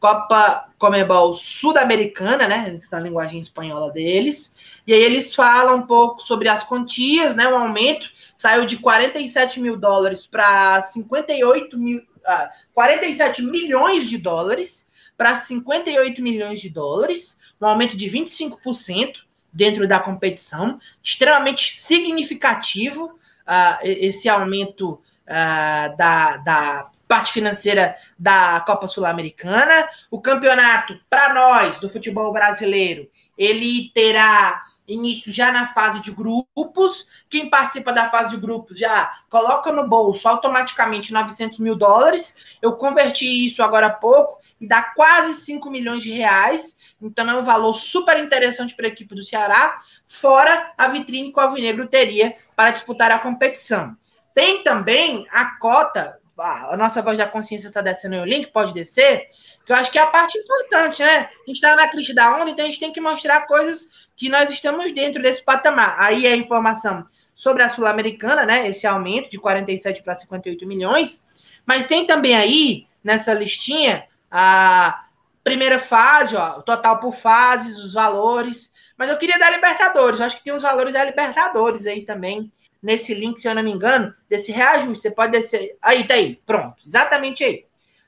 Copa Comebol Sul-Americana, né? Essa linguagem espanhola deles. E aí eles falam um pouco sobre as quantias, né? O aumento saiu de 47 mil dólares para 58 mil. Ah, 47 milhões de dólares para 58 milhões de dólares, um aumento de 25% dentro da competição, extremamente significativo uh, esse aumento uh, da, da parte financeira da Copa Sul-Americana. O campeonato, para nós, do futebol brasileiro, ele terá início já na fase de grupos. Quem participa da fase de grupos já coloca no bolso automaticamente 900 mil dólares. Eu converti isso agora há pouco e dá quase 5 milhões de reais. Então é um valor super interessante para a equipe do Ceará, fora a vitrine que o Alvinegro teria para disputar a competição. Tem também a cota a nossa voz da consciência está descendo o link, pode descer, que eu acho que é a parte importante, né? A gente está na crista da onda, então a gente tem que mostrar coisas que nós estamos dentro desse patamar. Aí é a informação sobre a Sul-Americana, né? Esse aumento de 47 para 58 milhões. Mas tem também aí, nessa listinha, a primeira fase, ó, o total por fases, os valores. Mas eu queria dar Libertadores, eu acho que tem os valores da Libertadores aí também, nesse link, se eu não me engano, desse reajuste. Você pode descer. Aí, tá aí, pronto, exatamente aí.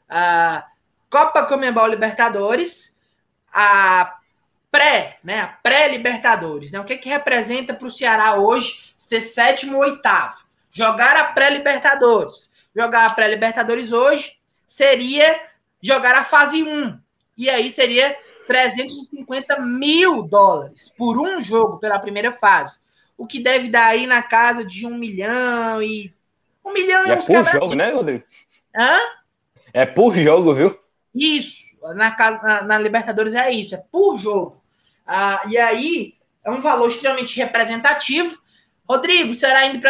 A Copa Comembol Libertadores, a pré, né? A pré-Libertadores, né? O que que representa para o Ceará hoje ser sétimo ou oitavo? Jogar a pré-Libertadores. Jogar a pré-Libertadores hoje seria jogar a fase 1. E aí seria 350 mil dólares por um jogo pela primeira fase o que deve dar aí na casa de um milhão e. Um milhão e, é por jogo, né, Rodrigo? Hã? É por jogo, viu? Isso. Na, na, na Libertadores é isso, é por jogo. Ah, e aí é um valor extremamente representativo. Rodrigo, será indo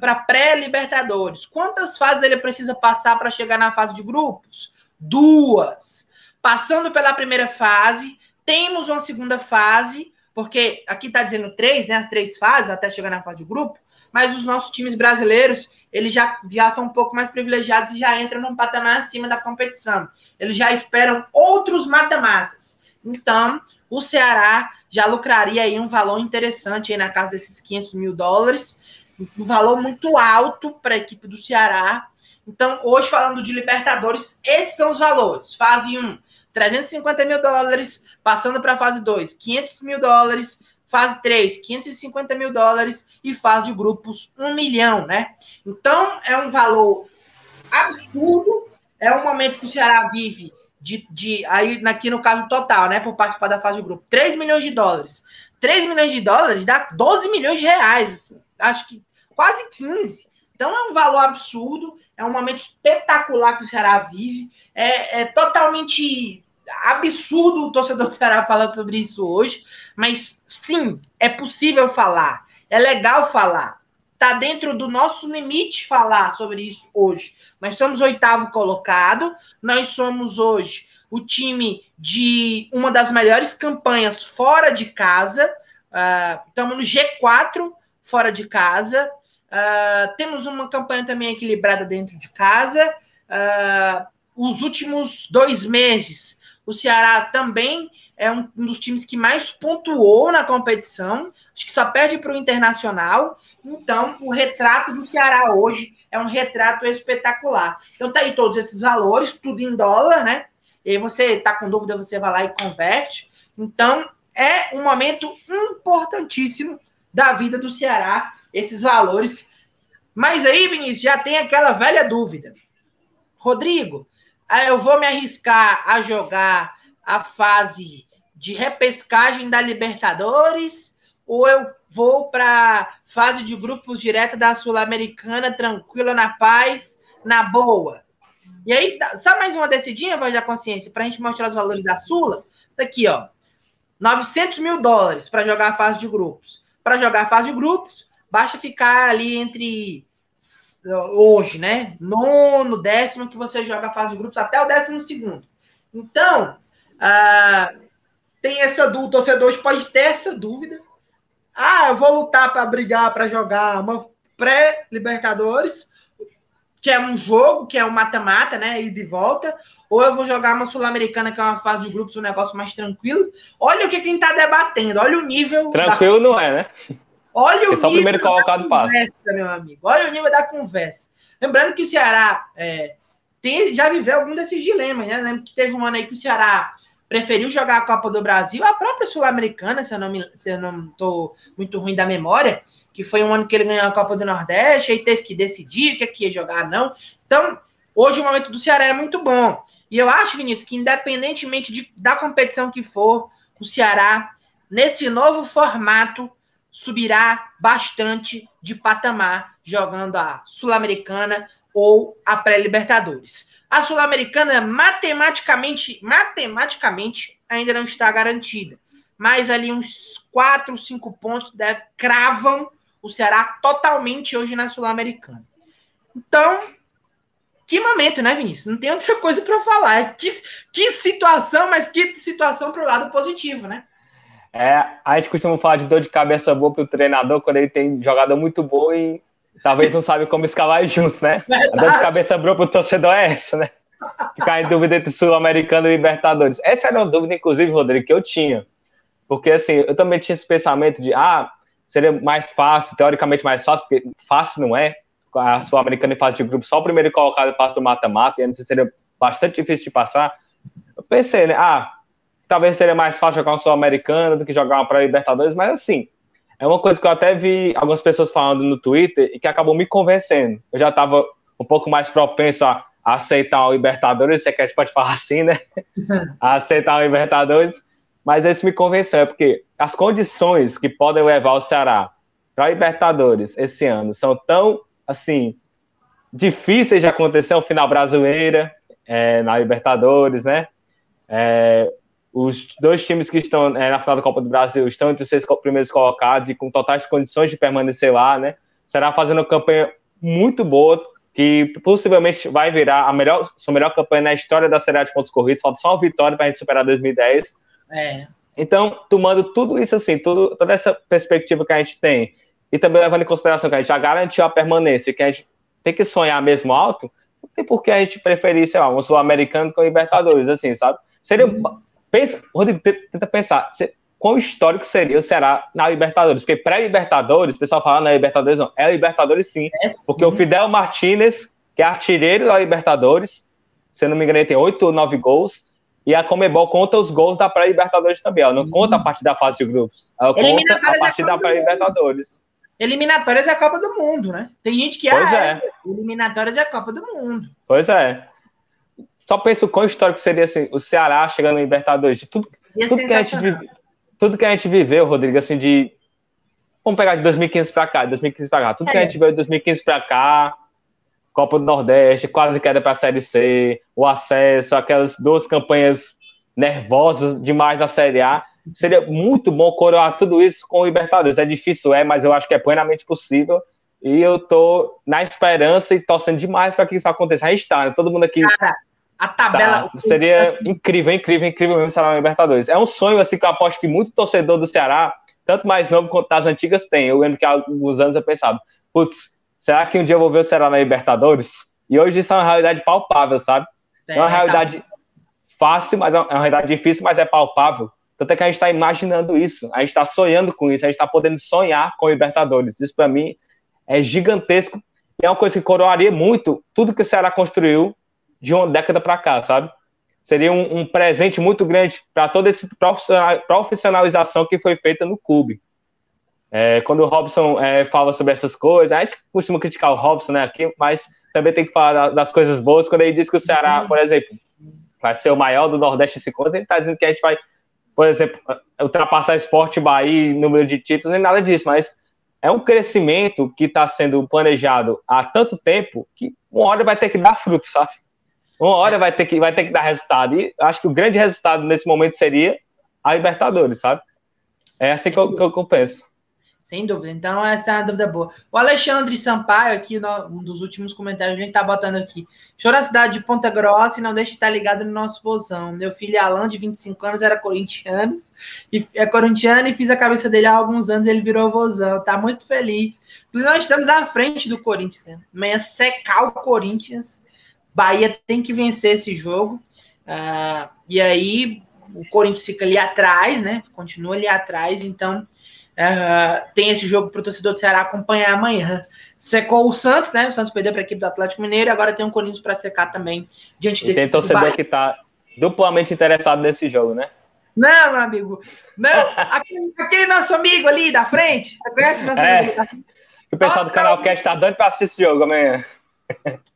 para pré-Libertadores. Quantas fases ele precisa passar para chegar na fase de grupos? Duas. Passando pela primeira fase, temos uma segunda fase porque aqui está dizendo três, né? As três fases até chegar na fase de grupo, mas os nossos times brasileiros eles já, já são um pouco mais privilegiados e já entram num patamar acima da competição. Eles já esperam outros matamatas. Então, o Ceará já lucraria aí um valor interessante aí na casa desses 500 mil dólares, um valor muito alto para a equipe do Ceará. Então, hoje, falando de Libertadores, esses são os valores. Fase 1, 350 mil dólares. Passando para a fase 2, 500 mil dólares. Fase 3, 550 mil dólares. E fase de grupos, 1 milhão, né? Então, é um valor absurdo. É um momento que o Ceará vive de, de aí aqui no caso total, né, por participar da fase de grupo, 3 milhões de dólares. 3 milhões de dólares dá 12 milhões de reais, assim, acho que quase 15. Então é um valor absurdo, é um momento espetacular que o Ceará vive, é, é totalmente absurdo o torcedor do Ceará falar sobre isso hoje, mas sim, é possível falar, é legal falar. Tá dentro do nosso limite falar sobre isso hoje. Nós somos oitavo colocado, nós somos hoje o time de uma das melhores campanhas fora de casa. Uh, estamos no G4 fora de casa. Uh, temos uma campanha também equilibrada dentro de casa. Uh, os últimos dois meses o Ceará também é um, dos times que mais pontuou na competição, acho que só perde para o Internacional. Então, o retrato do Ceará hoje é um retrato espetacular. Então, tá aí todos esses valores, tudo em dólar, né? E aí você tá com dúvida, você vai lá e converte. Então, é um momento importantíssimo da vida do Ceará, esses valores. Mas aí, Vinícius, já tem aquela velha dúvida. Rodrigo, eu vou me arriscar a jogar a fase de repescagem da Libertadores ou eu vou para fase de grupos direto da Sul-Americana, tranquila, na paz, na boa. E aí, só mais uma decidinha, voz da consciência, para a gente mostrar os valores da Sula. Tá aqui, ó. 900 mil dólares para jogar a fase de grupos. Para jogar a fase de grupos, basta ficar ali entre hoje, né? Nono, décimo, que você joga a fase de grupos até o décimo segundo. Então, ah, tem essa dúvida, o torcedor pode ter essa dúvida. Ah, eu vou lutar para brigar, para jogar uma pré-Libertadores, que é um jogo, que é um mata-mata, né? E de volta. Ou eu vou jogar uma Sul-Americana, que é uma fase de grupos, um negócio mais tranquilo. Olha o que quem está debatendo, olha o nível. Tranquilo da... não é, né? Olha o só nível primeiro colocado da conversa, meu amigo. Olha o nível da conversa. Lembrando que o Ceará é, tem, já viveu algum desses dilemas, né? Lembro que teve um ano aí que o Ceará preferiu jogar a Copa do Brasil, a própria Sul-Americana, se eu não me, se eu não tô muito ruim da memória, que foi um ano que ele ganhou a Copa do Nordeste, aí teve que decidir o que, é que ia jogar, não. Então, hoje o momento do Ceará é muito bom. E eu acho, Vinícius, que independentemente de, da competição que for, o Ceará, nesse novo formato, subirá bastante de patamar jogando a Sul-Americana ou a pré-Libertadores. A Sul-Americana matematicamente, matematicamente ainda não está garantida, mas ali uns 4, 5 pontos deve, cravam o Ceará totalmente hoje na Sul-Americana. Então, que momento, né, Vinícius? Não tem outra coisa para falar. Que, que situação, mas que situação para o lado positivo, né? É, a gente costuma falar de dor de cabeça boa para o treinador quando ele tem jogador muito bom e talvez não sabe como escalar juntos, né? Verdade. A dor de cabeça boa para o torcedor é essa, né? Ficar em dúvida entre Sul-Americano e Libertadores. Essa era uma dúvida, inclusive, Rodrigo, que eu tinha. Porque, assim, eu também tinha esse pensamento de, ah, seria mais fácil, teoricamente mais fácil, porque fácil não é. A Sul-Americana em fase de grupo, só o primeiro colocado passa do mata-mata, e antes seria bastante difícil de passar. Eu pensei, né, ah, talvez seria mais fácil jogar uma Sul-Americana do que jogar uma pré-Libertadores, mas assim, é uma coisa que eu até vi algumas pessoas falando no Twitter e que acabou me convencendo. Eu já estava um pouco mais propenso a, aceitar o Libertadores, se é que a gente pode falar assim, né? [laughs] a aceitar o Libertadores, mas isso me convenceu, é porque as condições que podem levar o Ceará para a Libertadores esse ano são tão, assim, difíceis de acontecer, o final brasileira é, na Libertadores, né? É, os dois times que estão é, na final da Copa do Brasil estão entre os seis primeiros colocados e com totais condições de permanecer lá, né? Será fazendo uma campanha muito boa, que possivelmente vai virar a melhor, sua melhor campanha na história da Série A de pontos corridos. Falta só uma vitória para a gente superar 2010. É. Então, tomando tudo isso assim, tudo, toda essa perspectiva que a gente tem, e também levando em consideração que a gente já garantiu a permanência, que a gente tem que sonhar mesmo alto, não tem por que a gente preferir, sei lá, um sul-americano com Libertadores, assim, sabe? Seria uhum. Pensa, Rodrigo, tenta pensar, qual histórico seria o Ceará na Libertadores? Porque pré-Libertadores, o pessoal fala na Libertadores, não, é Libertadores sim, é sim. porque o Fidel Martinez, que é artilheiro da Libertadores, se eu não me engano, ele tem oito ou nove gols, e a Comebol conta os gols da pré-Libertadores também, ela não uhum. conta a parte da fase de grupos, ela conta a parte da pré-Libertadores. Eliminatórias é a Copa do Mundo, né? Tem gente que pois ah, é. eliminatórias é a Copa do Mundo. Pois é só penso quão histórico seria assim, o Ceará chegando no Libertadores. De tudo, tudo, que a gente vive, tudo que a gente viveu, Rodrigo, assim, de. Vamos pegar de 2015 para cá, 2015 para cá. Tudo é. que a é. gente viu de 2015 para cá, Copa do Nordeste, quase queda para a Série C, o acesso, aquelas duas campanhas nervosas demais da Série A. Seria muito bom coroar tudo isso com o Libertadores. É difícil, é, mas eu acho que é plenamente possível. E eu tô na esperança e torcendo demais para que isso aconteça. A gente tá, né? todo mundo aqui Cara, a tabela. Tá. Seria assim. incrível, incrível, incrível mesmo Ceará na Libertadores. É um sonho assim que eu aposto que muito torcedor do Ceará, tanto mais novo quanto das antigas, tem. Eu lembro que há alguns anos eu pensava, putz, será que um dia eu vou ver o Ceará na Libertadores? E hoje isso é uma realidade palpável, sabe? É, é uma realidade tá. fácil, mas é uma realidade difícil, mas é palpável. Tanto é que a gente está imaginando isso, a gente está sonhando com isso, a gente está podendo sonhar com Libertadores. Isso para mim é gigantesco e é uma coisa que coroaria muito tudo que o Ceará construiu de uma década para cá, sabe? Seria um, um presente muito grande para toda essa profissionalização que foi feita no clube. É, quando o Robson é, fala sobre essas coisas, a gente costuma criticar o Robson, né, aqui, mas também tem que falar das coisas boas. Quando ele diz que o Ceará, por exemplo, vai ser o maior do Nordeste esse ano, ele está dizendo que a gente vai, por exemplo, ultrapassar Esporte Bahia em número de títulos, nem nada disso, mas é um crescimento que está sendo planejado há tanto tempo que uma hora vai ter que dar fruto, sabe? Uma hora vai ter que, vai ter que dar resultado. E acho que o grande resultado nesse momento seria a Libertadores, sabe? É assim que eu, que eu penso. Sem dúvida. Então, essa é uma dúvida boa. O Alexandre Sampaio, aqui, um dos últimos comentários, a gente tá botando aqui. Chora a cidade de Ponta Grossa e não deixe de estar ligado no nosso vozão. Meu filho Alan, de 25 anos, era corintiano, e é corintiano e fiz a cabeça dele há alguns anos ele virou vozão. Tá muito feliz. Nós estamos à frente do Corinthians, né? Amanhã secar o Corinthians Bahia tem que vencer esse jogo. Uh, e aí o Corinthians fica ali atrás, né? Continua ali atrás. Então uh, tem esse jogo para o torcedor do Ceará acompanhar amanhã. Secou o Santos, né? O Santos perdeu para a equipe do Atlético Mineiro. Agora tem um Corinthians para secar também diante e Tem torcedor que está duplamente interessado nesse jogo, né? Não, meu amigo. Não, [laughs] aquele, aquele, nosso amigo ali da frente. Você conhece nosso é, amigo? O pessoal do canal Cast está dando para assistir esse jogo amanhã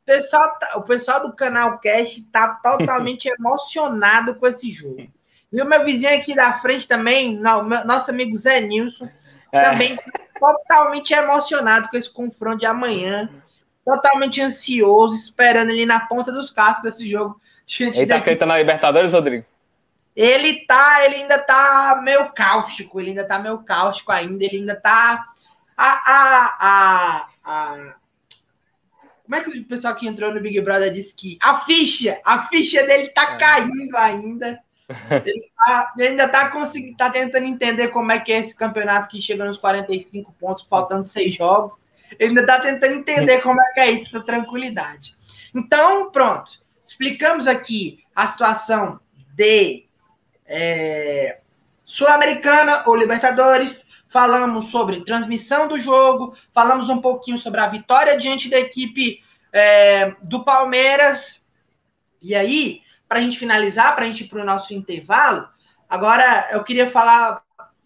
pessoal, tá, o pessoal do canal Cash tá totalmente [laughs] emocionado com esse jogo. E o meu vizinho aqui da frente também, não, meu, nosso amigo Zé Nilson, é. também tá totalmente emocionado com esse confronto de amanhã. Totalmente ansioso, esperando ele na ponta dos cascos desse jogo. Ele tá acreditando na Libertadores, Rodrigo? Ele tá, ele ainda tá meio cáustico, ele ainda tá meio cáustico ainda, ele ainda tá. A, a, a, a Como é que o pessoal que entrou no Big Brother disse que a ficha, a ficha dele tá é. caindo ainda. [laughs] Ele, tá, ele ainda tá conseguindo, tá tentando entender como é que é esse campeonato que chega nos 45 pontos, faltando seis jogos. Ele ainda tá tentando entender como é que é isso, essa tranquilidade. Então, pronto. Explicamos aqui a situação de é, Sul-Americana ou Libertadores. Falamos sobre transmissão do jogo, falamos um pouquinho sobre a vitória diante da equipe é, do Palmeiras. E aí, para a gente finalizar, para a gente ir para o nosso intervalo, agora eu queria falar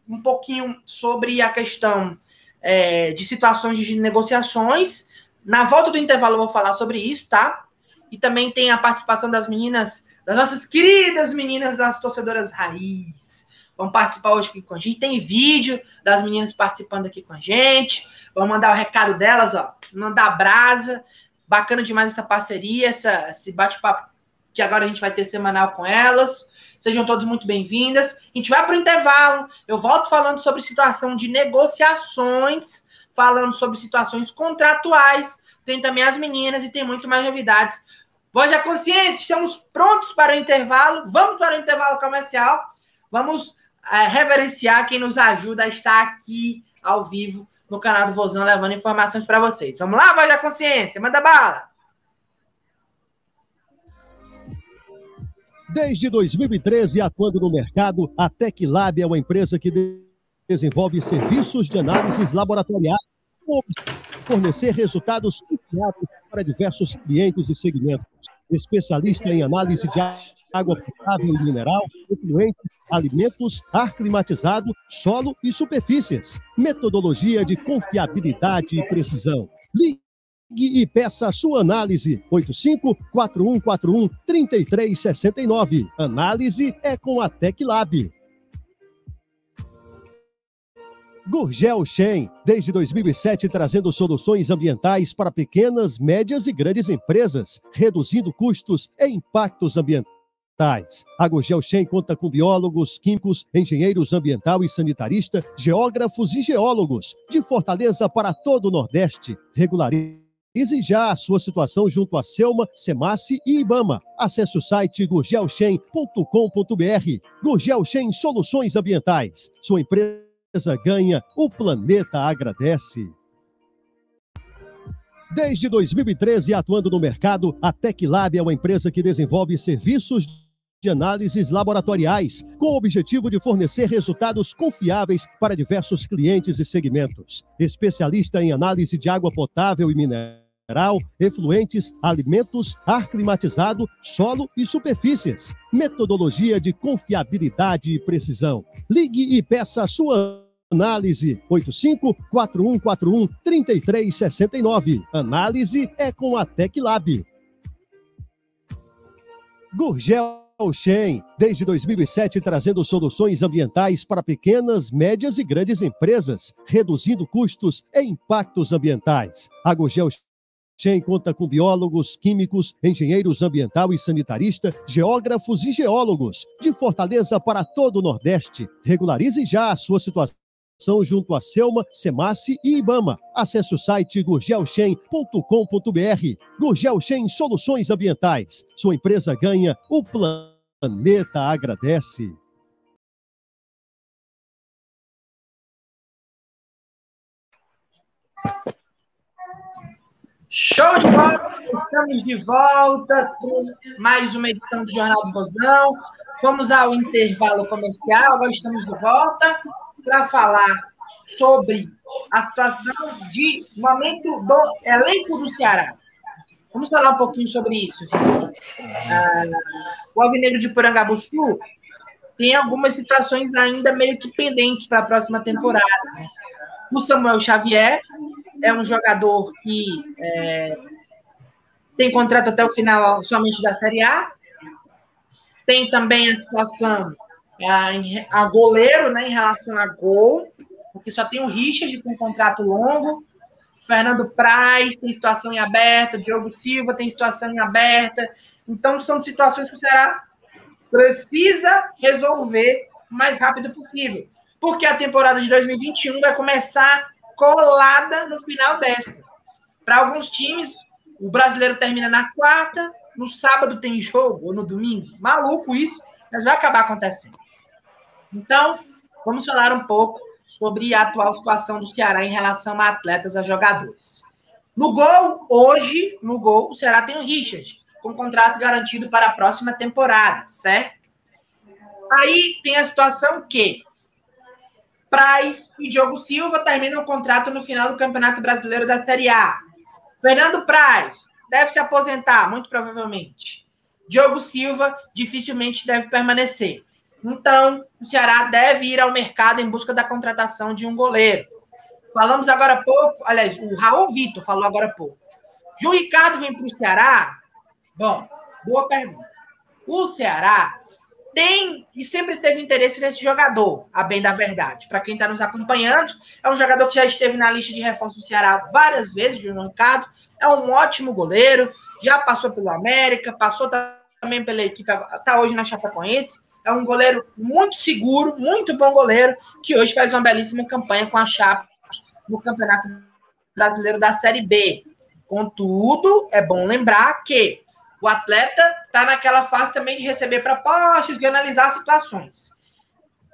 um pouquinho sobre a questão é, de situações de negociações. Na volta do intervalo eu vou falar sobre isso, tá? E também tem a participação das meninas, das nossas queridas meninas das torcedoras raiz. Vão participar hoje aqui com a gente. Tem vídeo das meninas participando aqui com a gente. Vamos mandar o recado delas, ó. Mandar brasa. Bacana demais essa parceria, essa, esse bate-papo que agora a gente vai ter semanal com elas. Sejam todos muito bem-vindas. A gente vai para o intervalo. Eu volto falando sobre situação de negociações, falando sobre situações contratuais. Tem também as meninas e tem muito mais novidades. Voz da Consciência, estamos prontos para o intervalo. Vamos para o intervalo comercial. Vamos é, reverenciar quem nos ajuda a estar aqui ao vivo no canal do Vozão, levando informações para vocês. Vamos lá, Voz da Consciência, manda bala! Desde 2013, atuando no mercado, a TecLab é uma empresa que desenvolve serviços de análises laboratoriais fornecer resultados para diversos clientes e segmentos. Especialista em análise de água potável e mineral, efluente, alimentos, ar climatizado, solo e superfícies. Metodologia de confiabilidade e precisão. Ligue e peça a sua análise. 85-4141-3369. Análise é com a TecLab. Gurgel Shen, desde 2007 trazendo soluções ambientais para pequenas, médias e grandes empresas, reduzindo custos e impactos ambientais. A Gurgel Shen conta com biólogos, químicos, engenheiros ambiental e sanitarista, geógrafos e geólogos, de Fortaleza para todo o Nordeste. Regulariza Analise já a sua situação junto a Selma, Semace e Ibama. Acesse o site gurgelchem.com.br. Gurgelchem Soluções Ambientais. Sua empresa ganha, o planeta agradece. Desde 2013, atuando no mercado, a TecLab é uma empresa que desenvolve serviços de análises laboratoriais, com o objetivo de fornecer resultados confiáveis para diversos clientes e segmentos. Especialista em análise de água potável e mineral mineral, efluentes, alimentos, ar climatizado, solo e superfícies. Metodologia de confiabilidade e precisão. Ligue e peça sua análise 85-4141-3369. Análise é com a TecLab. Gurgel Shen, desde 2007 trazendo soluções ambientais para pequenas, médias e grandes empresas, reduzindo custos e impactos ambientais. A Gurgel Shen conta com biólogos, químicos, engenheiros ambiental e sanitarista, geógrafos e geólogos, de Fortaleza para todo o Nordeste. Regularize já a sua situação junto a Selma, Semace e Ibama. Acesse o site gurgelchem.com.br. Gurgelchem Soluções Ambientais. Sua empresa ganha, o planeta agradece. Show de bola! Estamos de volta com mais uma edição do Jornal do Rosão. Vamos ao intervalo comercial, agora estamos de volta para falar sobre a situação de momento do elenco do Ceará. Vamos falar um pouquinho sobre isso. Ah, o Alvinegro de Porangabuçu tem algumas situações ainda meio que pendentes para a próxima temporada. O Samuel Xavier é um jogador que é, tem contrato até o final somente da Série A. Tem também a situação a, é, a goleiro, né, em relação a gol, porque só tem o Richard com contrato longo. Fernando Praz tem situação em aberta, Diogo Silva tem situação em aberta. Então, são situações que o Ceará precisa resolver o mais rápido possível. Porque a temporada de 2021 vai começar colada no final dessa. Para alguns times, O brasileiro termina na quarta, no sábado tem jogo, ou no domingo. Maluco isso, mas vai acabar acontecendo. Então, vamos falar um pouco sobre a atual situação do Ceará em relação a atletas, a jogadores. No gol, hoje, no gol, o Ceará tem o Richard, com contrato garantido para a próxima temporada, certo? Aí tem a situação que Praz e Diogo Silva terminam o contrato no final do Campeonato Brasileiro da Série A. Fernando Praz deve se aposentar, muito provavelmente. Diogo Silva dificilmente deve permanecer. Então, o Ceará deve ir ao mercado em busca da contratação de um goleiro. Falamos agora há pouco, aliás, o Raul Vitor falou agora há pouco. João Ricardo vem para o Ceará? Bom, boa pergunta. O Ceará tem e sempre teve interesse nesse jogador, a bem da verdade. Para quem está nos acompanhando, é um jogador que já esteve na lista de reforço do Ceará várias vezes, João Ricardo. É um ótimo goleiro, já passou pelo América, passou também pela equipe, está hoje na Chapecoense. É um goleiro muito seguro, muito bom goleiro, que hoje faz uma belíssima campanha com a Chape no Campeonato Brasileiro da Série B. Contudo, é bom lembrar que o atleta está naquela fase também de receber propostas, de analisar situações.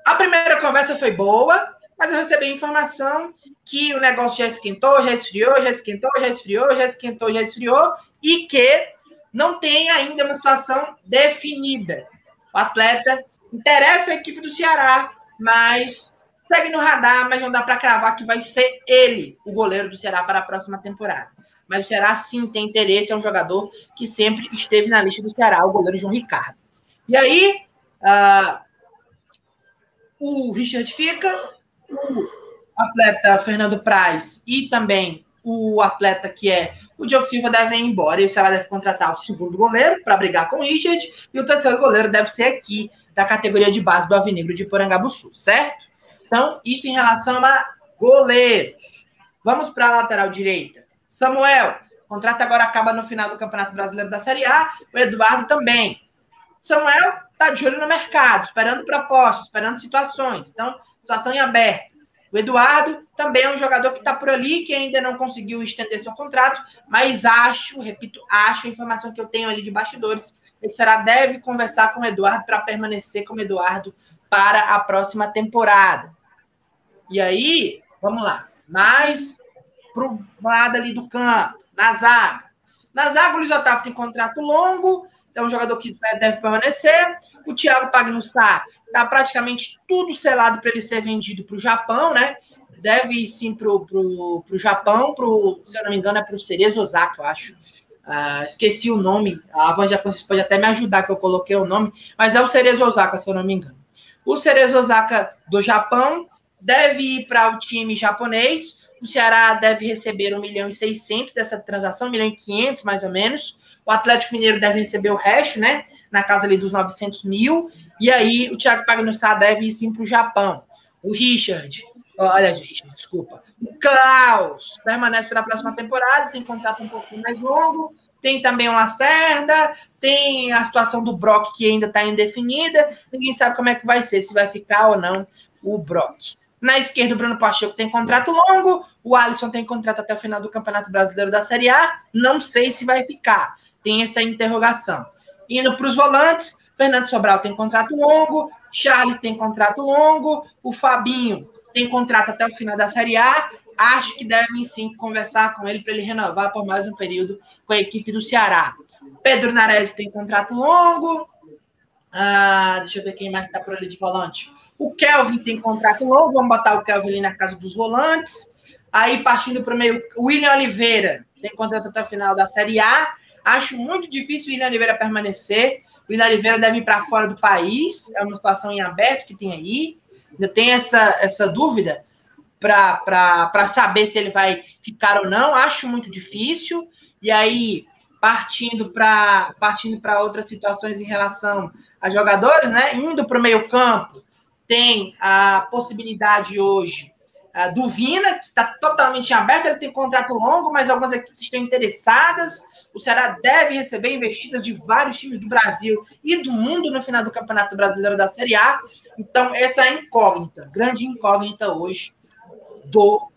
A primeira conversa foi boa, mas eu recebi informação que o negócio já esquentou, já esfriou, já esquentou, já esfriou, já esquentou, já esfriou, e que não tem ainda uma situação definida. O atleta interessa a equipe do Ceará, mas segue no radar, mas não dá para cravar que vai ser ele o goleiro do Ceará para a próxima temporada. Mas o Ceará sim tem interesse, é um jogador que sempre esteve na lista do Ceará, o goleiro João Ricardo. E aí, uh, o Richard fica, o atleta Fernando Praz e também o atleta que é o Diogo Silva devem ir embora e o Ceará deve contratar o segundo goleiro para brigar com o Richard e o terceiro goleiro deve ser aqui da categoria de base do Alvinegro de Porangabuçu, certo? Então, isso em relação a goleiros. Vamos para a lateral direita. Samuel, o contrato agora acaba no final do Campeonato Brasileiro da Série A. O Eduardo também. Samuel está de olho no mercado, esperando propostas, esperando situações. Então, situação em aberto. O Eduardo também é um jogador que está por ali, que ainda não conseguiu estender seu contrato, mas acho, repito, acho a informação que eu tenho ali de bastidores, que será deve conversar com o Eduardo para permanecer com o Eduardo para a próxima temporada. E aí, vamos lá, mais pro lado ali do campo, na zaga. Na zaga, o Luiz Otávio tem contrato longo, é um jogador que deve permanecer. O Thiago Pagnussá está praticamente tudo selado para ele ser vendido para o Japão, né? Deve ir sim para o Japão, pro, se eu não me engano, é para o Cerezo Osaka, eu acho. Uh, esqueci o nome, a voz japonesa pode até me ajudar, que eu coloquei o nome, mas é o Cerezo Osaka, se eu não me engano. O Cerezo Osaka do Japão deve ir para o time japonês. O Ceará deve receber 1 milhão e 600 dessa transação, 1 milhão e 500 mais ou menos. O Atlético Mineiro deve receber o resto, né? Na casa ali dos 900 mil. E aí o Thiago Pagnussá deve ir sim para o Japão. O Richard, olha, Richard, desculpa. O Klaus permanece para a próxima temporada, tem contrato um pouquinho mais longo. Tem também o Lacerda, tem a situação do Brock que ainda está indefinida. Ninguém sabe como é que vai ser, se vai ficar ou não o Brock. Na esquerda, o Bruno Pacheco tem contrato longo, o Alisson tem contrato até o final do Campeonato Brasileiro da Série A. Não sei se vai ficar. Tem essa interrogação. Indo para os volantes, Fernando Sobral tem contrato longo, Charles tem contrato longo, o Fabinho tem contrato até o final da Série A. Acho que devem sim conversar com ele para ele renovar por mais um período com a equipe do Ceará. Pedro Nares tem contrato longo. Ah, deixa eu ver quem mais está por ali de volante. O Kelvin tem contrato longo, vamos botar o Kelvin ali na casa dos volantes. Aí, partindo para o meio, William Oliveira tem contrato até o final da Série A. Acho muito difícil o William Oliveira permanecer. O William Oliveira deve ir para fora do país. É uma situação em aberto que tem aí. Ainda tem essa, essa dúvida para saber se ele vai ficar ou não. Acho muito difícil. E aí, partindo para partindo outras situações em relação a jogadores, né? Indo para o meio-campo, tem a possibilidade hoje uh, do Vina, que está totalmente aberto, ele tem contrato longo, mas algumas equipes estão interessadas. O Ceará deve receber investidas de vários times do Brasil e do mundo no final do Campeonato Brasileiro da Série A. Então, essa é a incógnita, grande incógnita hoje do,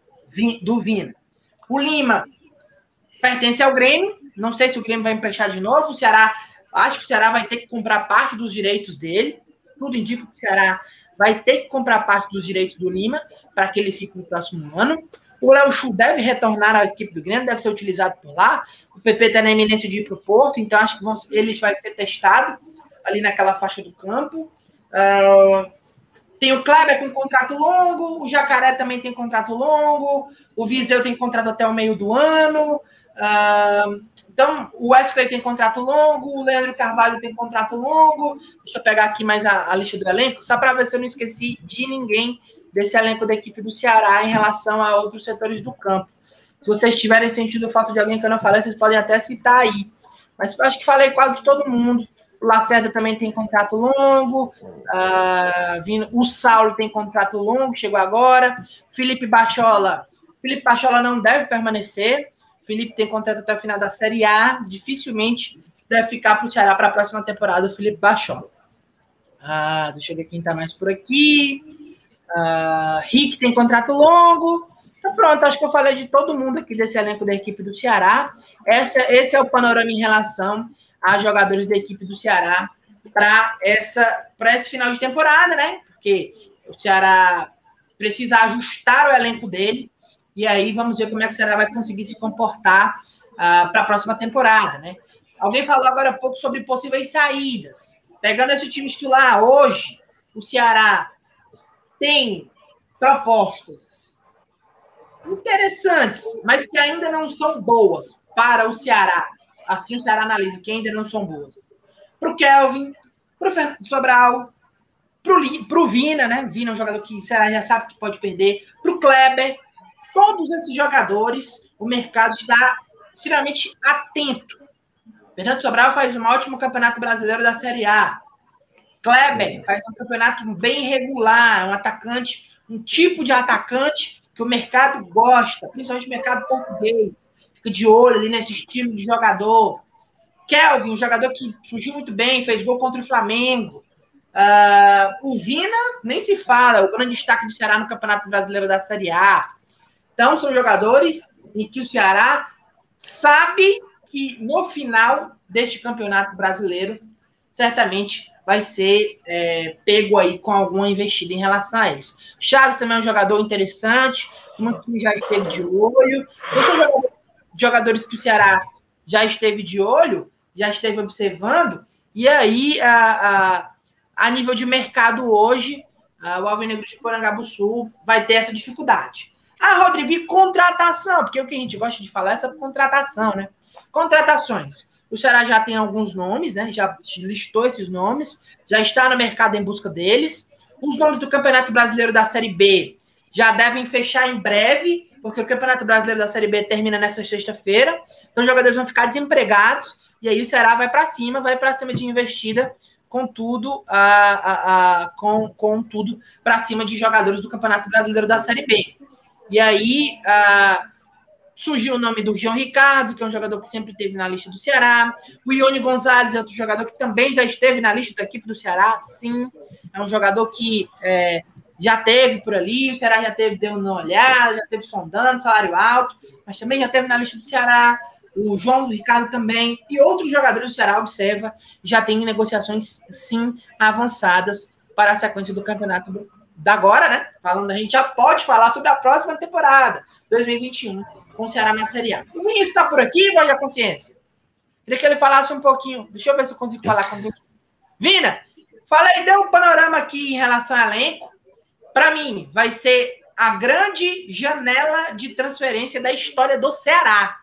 do Vina. O Lima pertence ao Grêmio, Não sei se o Grêmio vai emprestar de novo. O Ceará, acho que o Ceará vai ter que comprar parte dos direitos dele. Tudo indica que o Ceará vai ter que comprar parte dos direitos do Lima para que ele fique no próximo ano. O Léo Chu deve retornar à equipe do Grêmio, deve ser utilizado por lá. O PP está na iminência de ir para o Porto, então acho que vão, vai ser testado ali naquela faixa do campo. Uh, tem o Kleber com contrato longo, o Jacaré também tem contrato longo, o Viseu tem contrato até o meio do ano. Então, o Wesley tem contrato longo, o Leandro Carvalho tem contrato longo. Deixa eu pegar aqui mais a, a lista do elenco, só para ver se eu não esqueci de ninguém desse elenco da equipe do Ceará em relação a outros setores do campo. Se vocês tiverem sentido o fato de alguém que eu não falei, vocês podem até citar aí. Mas acho que falei quase de todo mundo. O Lacerda também tem contrato longo. Uh, vindo, o Saulo tem contrato longo, chegou agora. Felipe Bachola. Felipe Bachola não deve permanecer. Felipe tem contrato até o final da Série A. Dificilmente deve ficar para o Ceará para a próxima temporada, o Felipe Bachola. Ah, deixa eu ver quem está mais por aqui. Ah, Rick tem contrato longo. Então, pronto, acho que eu falei de todo mundo aqui desse elenco da equipe do Ceará. Essa, esse é o panorama em relação a jogadores da equipe do Ceará para para esse final de temporada, né? Porque o Ceará precisa ajustar o elenco dele e aí vamos ver como é que o Ceará vai conseguir se comportar uh, para a próxima temporada, né? Alguém falou agora há pouco sobre possíveis saídas. Pegando esse time titular hoje, o Ceará tem propostas interessantes, mas que ainda não são boas para o Ceará assim o Ceará analisa que ainda não são boas. Para o Kelvin, para o Fernando Sobral, para o Vina, né? Vina é um jogador que o Ceará já sabe que pode perder. Para o Kleber, todos esses jogadores, o mercado está extremamente atento. Fernando Sobral faz um ótimo campeonato brasileiro da Série A. Kleber faz um campeonato bem regular, um atacante, um tipo de atacante que o mercado gosta, principalmente o mercado português fica de olho ali nesse estilo de jogador. Kelvin, um jogador que surgiu muito bem, fez gol contra o Flamengo. Uh, o Vina, nem se fala, o grande destaque do Ceará no Campeonato Brasileiro da Série A. Então, são jogadores em que o Ceará sabe que no final deste Campeonato Brasileiro, certamente vai ser é, pego aí com alguma investida em relação a eles. Charles também é um jogador interessante, muito que já esteve de olho. Eu sou um jogador jogadores que o Ceará já esteve de olho, já esteve observando, e aí, a, a, a nível de mercado hoje, a, o Alvinegro de Sul vai ter essa dificuldade. A Rodrigo, contratação, porque o que a gente gosta de falar é sobre contratação, né? Contratações. O Ceará já tem alguns nomes, né? Já listou esses nomes, já está no mercado em busca deles. Os nomes do Campeonato Brasileiro da Série B já devem fechar em breve porque o Campeonato Brasileiro da Série B termina nessa sexta-feira, então os jogadores vão ficar desempregados, e aí o Ceará vai para cima, vai para cima de investida, com tudo, a, a, a, com, com tudo para cima de jogadores do Campeonato Brasileiro da Série B. E aí a, surgiu o nome do João Ricardo, que é um jogador que sempre esteve na lista do Ceará. O Ione Gonzalez é outro jogador que também já esteve na lista da equipe do Ceará, sim. É um jogador que é, já teve por ali, o Ceará já teve deu uma olhada, já teve sondando, salário alto, mas também já teve na lista do Ceará, o João Ricardo também, e outros jogadores do Ceará, observa, já tem negociações, sim, avançadas para a sequência do campeonato da agora, né? Falando, a gente já pode falar sobre a próxima temporada, 2021, com o Ceará na Série A. O Vinícius está por aqui, voz da consciência? Queria que ele falasse um pouquinho, deixa eu ver se eu consigo falar com ele. Vina, fala aí, dê um panorama aqui em relação ao elenco, para mim, vai ser a grande janela de transferência da história do Ceará.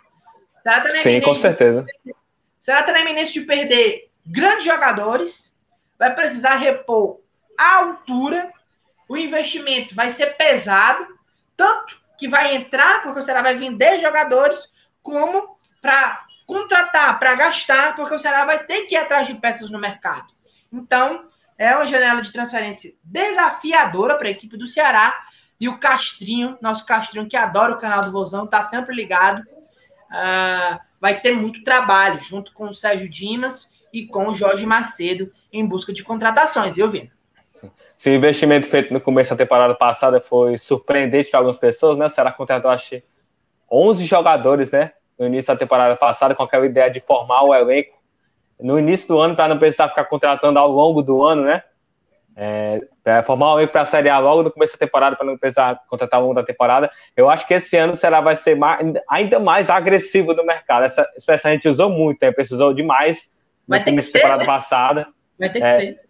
Ceará tá Sim, com certeza. O Ceará está na iminência de perder grandes jogadores, vai precisar repor a altura, o investimento vai ser pesado, tanto que vai entrar, porque o Ceará vai vender jogadores, como para contratar, para gastar, porque o Ceará vai ter que ir atrás de peças no mercado. Então, é uma janela de transferência desafiadora para a equipe do Ceará. E o Castrinho, nosso Castrinho que adora o canal do Vozão, está sempre ligado. Uh, vai ter muito trabalho junto com o Sérgio Dimas e com o Jorge Macedo em busca de contratações, viu, Vina? Se o investimento feito no começo da temporada passada foi surpreendente para algumas pessoas, né? O Ceará contratou, acho 11 jogadores, né? no início da temporada passada com aquela ideia de formar o elenco no início do ano para não precisar ficar contratando ao longo do ano, né? É, para formar um elenco para a Série A logo no começo da temporada, para não precisar contratar ao longo da temporada. Eu acho que esse ano será vai ser mais, ainda mais agressivo no mercado. Essa expressão a gente usou muito, né? precisou demais vai no começo da temporada né? passada. Vai ter que é, ser.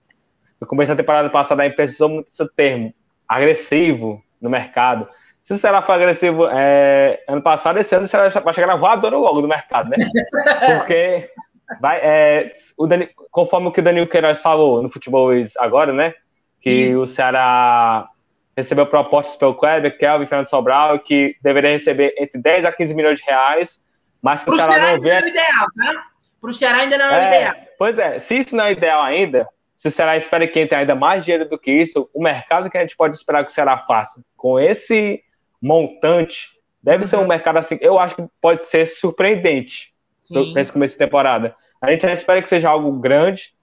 No começo da temporada passada, a gente precisou muito desse termo, agressivo no mercado. Se o Ceará for agressivo é, ano passado, esse ano o Ceará vai chegar na voadora logo do mercado, né? [laughs] Porque vai, é, o Dani, conforme o que o Danilo Queiroz falou no futebol agora, né? Que Isso. o Ceará recebeu propostas pelo Kleber, Kelvin, Fernando Sobral, que deveria receber entre 10 a 15 milhões de reais, mas que Pro o Ceará, Ceará não vê. Não é ideal, tá? Para o Ceará ainda não é, é ideal. Pois é, se isso não é ideal ainda, se o Ceará espera que entre ainda mais dinheiro do que isso, o mercado que a gente pode esperar que o Ceará faça com esse montante deve uhum. ser um uhum. mercado assim, eu acho que pode ser surpreendente para esse começo de temporada. A gente espera que seja algo grande,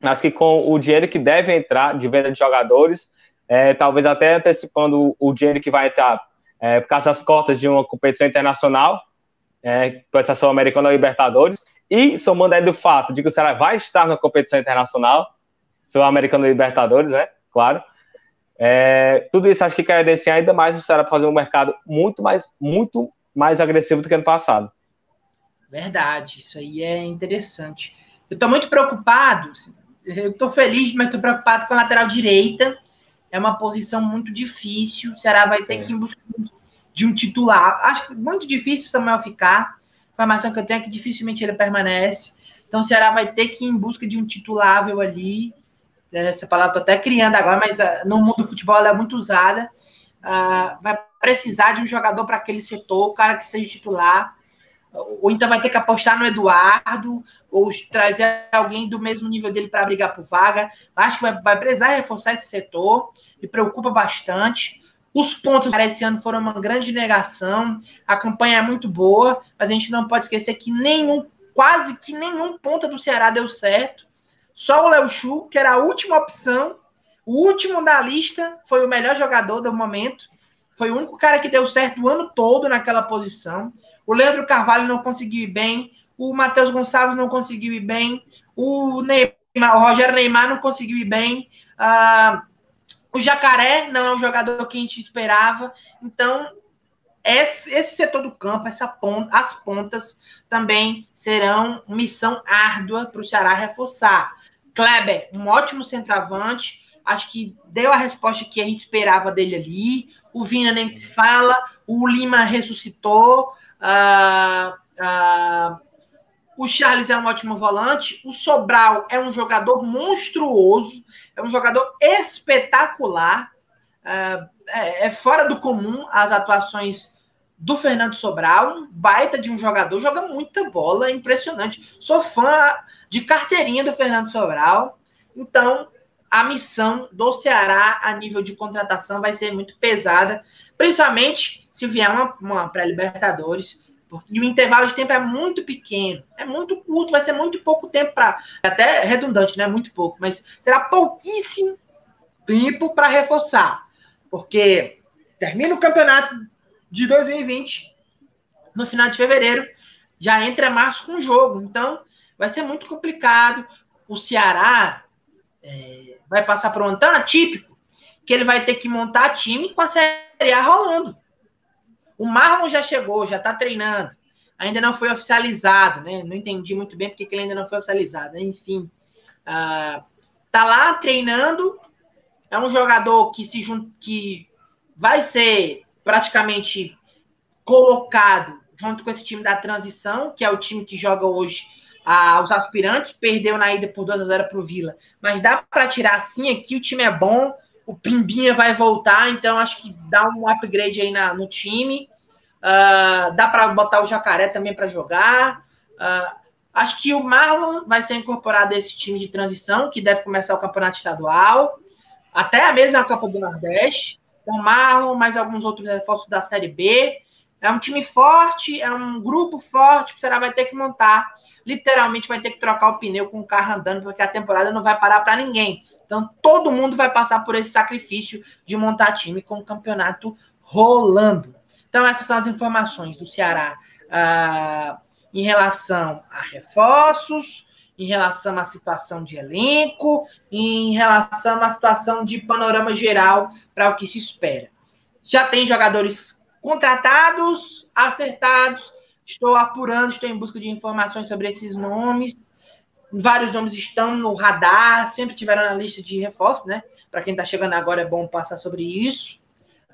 mas que com o dinheiro que deve entrar de venda de jogadores, é, talvez até antecipando o dinheiro que vai entrar é, por causa das cotas de uma competição internacional, é, pode ser a Sul-Americana Libertadores, e somando aí do fato de que o Ceará vai estar na competição internacional, Sul-Americano Libertadores, né? Claro. É, tudo isso acho que credencia ainda mais o Ceará para fazer um mercado muito mais, muito mais agressivo do que ano passado. Verdade, isso aí é interessante. Eu estou muito preocupado, eu estou feliz, mas estou preocupado com a lateral direita. É uma posição muito difícil. O Ceará vai ter Sim. que ir em busca de um titular. Acho muito difícil o Samuel ficar. A informação que eu tenho é que dificilmente ele permanece. Então o Ceará vai ter que ir em busca de um titulável ali. Essa palavra estou até criando agora, mas uh, no mundo do futebol ela é muito usada. Uh, vai precisar de um jogador para aquele setor, o cara que seja titular. Ou então vai ter que apostar no Eduardo, ou trazer alguém do mesmo nível dele para brigar por vaga. Acho que vai, vai precisar reforçar esse setor, me preocupa bastante. Os pontos para esse ano foram uma grande negação. A campanha é muito boa, mas a gente não pode esquecer que nenhum, quase que nenhum ponta do Ceará deu certo. Só o Léo Chu, que era a última opção, o último da lista, foi o melhor jogador do momento. Foi o único cara que deu certo o ano todo naquela posição. O Leandro Carvalho não conseguiu ir bem. O Matheus Gonçalves não conseguiu ir bem. O, Neymar, o Rogério Neymar não conseguiu ir bem. Uh, o Jacaré não é um jogador que a gente esperava. Então, esse, esse setor do campo, essa ponta, as pontas, também serão missão árdua para o Ceará reforçar. Kleber, um ótimo centroavante, acho que deu a resposta que a gente esperava dele ali. O Vina nem se fala, o Lima ressuscitou, ah, ah, o Charles é um ótimo volante, o Sobral é um jogador monstruoso, é um jogador espetacular, ah, é, é fora do comum as atuações do Fernando Sobral, um baita de um jogador, joga muita bola, é impressionante. Sou fã de carteirinha do Fernando Sobral. Então, a missão do Ceará a nível de contratação vai ser muito pesada, principalmente se vier uma, uma pré-Libertadores, porque o intervalo de tempo é muito pequeno, é muito curto, vai ser muito pouco tempo para. Até redundante, né? Muito pouco, mas será pouquíssimo tempo para reforçar, porque termina o campeonato de 2020 no final de fevereiro, já entra março com o jogo, então vai ser muito complicado. O Ceará é, vai passar por um tão atípico que ele vai ter que montar time com a Série A rolando. O Marlon já chegou, já está treinando. Ainda não foi oficializado, né? Não entendi muito bem porque ele ainda não foi oficializado. Enfim, uh, tá lá treinando. É um jogador que se que vai ser praticamente colocado junto com esse time da transição, que é o time que joga hoje aos aspirantes, perdeu na ida por 2 a 0 para o Vila. Mas dá para tirar sim aqui, o time é bom, o Pimbinha vai voltar, então acho que dá um upgrade aí na, no time. Uh, dá para botar o Jacaré também para jogar. Uh, acho que o Marlon vai ser incorporado a esse time de transição, que deve começar o campeonato estadual, até a mesma Copa do Nordeste. Então, Marlon, mais alguns outros reforços da Série B. É um time forte, é um grupo forte que o Ceará vai ter que montar literalmente vai ter que trocar o pneu com o carro andando, porque a temporada não vai parar para ninguém. Então, todo mundo vai passar por esse sacrifício de montar time com o campeonato rolando. Então, essas são as informações do Ceará uh, em relação a reforços, em relação à situação de elenco, em relação à situação de panorama geral para o que se espera. Já tem jogadores contratados, acertados, estou apurando, estou em busca de informações sobre esses nomes. Vários nomes estão no radar, sempre tiveram na lista de reforços, né? Para quem está chegando agora é bom passar sobre isso.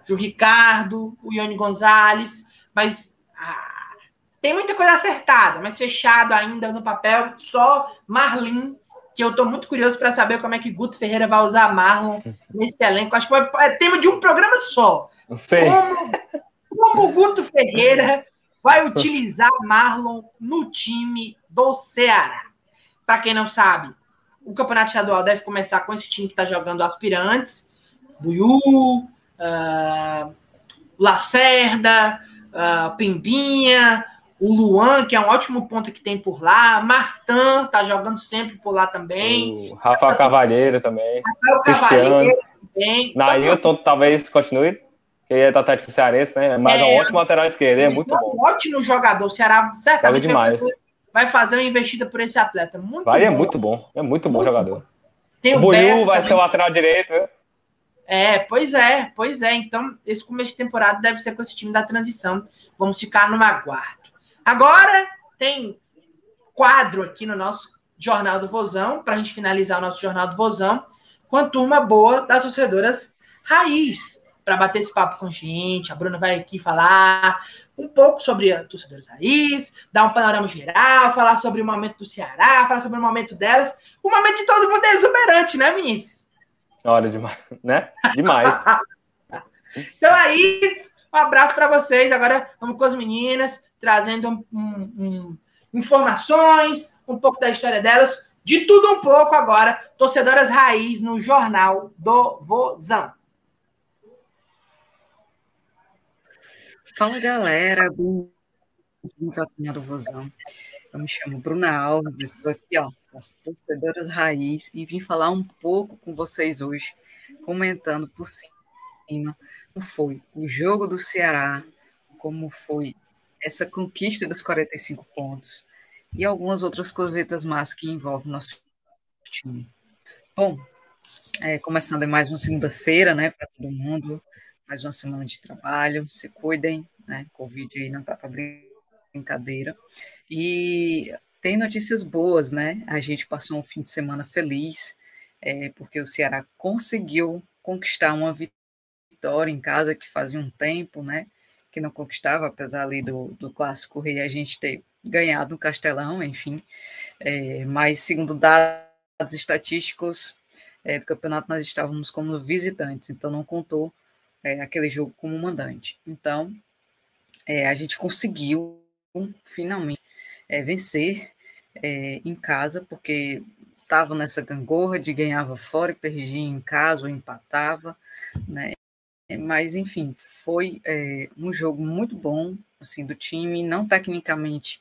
O Ricardo, o Ione Gonzalez, mas ah, tem muita coisa acertada, mas fechado ainda no papel, só Marlin, que eu estou muito curioso para saber como é que Guto Ferreira vai usar Marlon nesse elenco. Acho que é tema de um programa só. Como, como o Guto Ferreira vai utilizar Marlon no time do Ceará. Para quem não sabe, o campeonato estadual deve começar com esse time que está jogando aspirantes: Buiú, uh, Lacerda, uh, Pimbinha, o Luan, que é um ótimo ponto que tem por lá. Martan tá jogando sempre por lá também. O Rafael Cavalheiro também. Rafael Cavalheiro também. Nailton talvez continue, que é do Atlético Cearense, né? Mas é, um ótimo lateral esquerdo, é muito é um bom. ótimo jogador. O Ceará certamente demais. Vai, fazer, uma investida por esse atleta. Muito vai, é bom. é muito bom. É muito bom muito jogador. Bom. Tem o, o Buiu vai também. ser o lateral direito, viu? É, pois é, pois é. Então, esse começo de temporada deve ser com esse time da transição. Vamos ficar no aguardo. Agora tem quadro aqui no nosso Jornal do Vozão, para a gente finalizar o nosso Jornal do Vozão, com a turma boa das torcedoras raiz, para bater esse papo com a gente. A Bruna vai aqui falar um pouco sobre a torcedoras raiz, dar um panorama geral, falar sobre o momento do Ceará, falar sobre o momento delas. O momento de todo mundo é exuberante, né, Vinícius? Olha, demais, né? Demais. [laughs] então é isso. Um abraço para vocês. Agora vamos com as meninas trazendo um, um, informações, um pouco da história delas, de tudo um pouco agora, torcedoras raiz no Jornal do Vozão. Fala galera, bem-vindos ao Canal do Vozão. Eu me chamo Bruna Alves, estou aqui, ó, das torcedoras raiz, e vim falar um pouco com vocês hoje, comentando por cima como foi o jogo do Ceará, como foi essa conquista dos 45 pontos e algumas outras cosetas más que envolvem nosso time. Bom, é, começando mais uma segunda-feira, né, para todo mundo, mais uma semana de trabalho, se cuidem, né, Covid aí não tá para brincadeira. E tem notícias boas, né, a gente passou um fim de semana feliz, é, porque o Ceará conseguiu conquistar uma vitória em casa que fazia um tempo, né, que não conquistava, apesar ali do, do clássico rei a gente ter ganhado no Castelão, enfim. É, mas segundo dados estatísticos é, do campeonato, nós estávamos como visitantes, então não contou é, aquele jogo como mandante. Então, é, a gente conseguiu finalmente é, vencer é, em casa, porque estava nessa gangorra de ganhava fora e perdia em casa ou empatava, né? Mas, enfim, foi é, um jogo muito bom assim, do time, não tecnicamente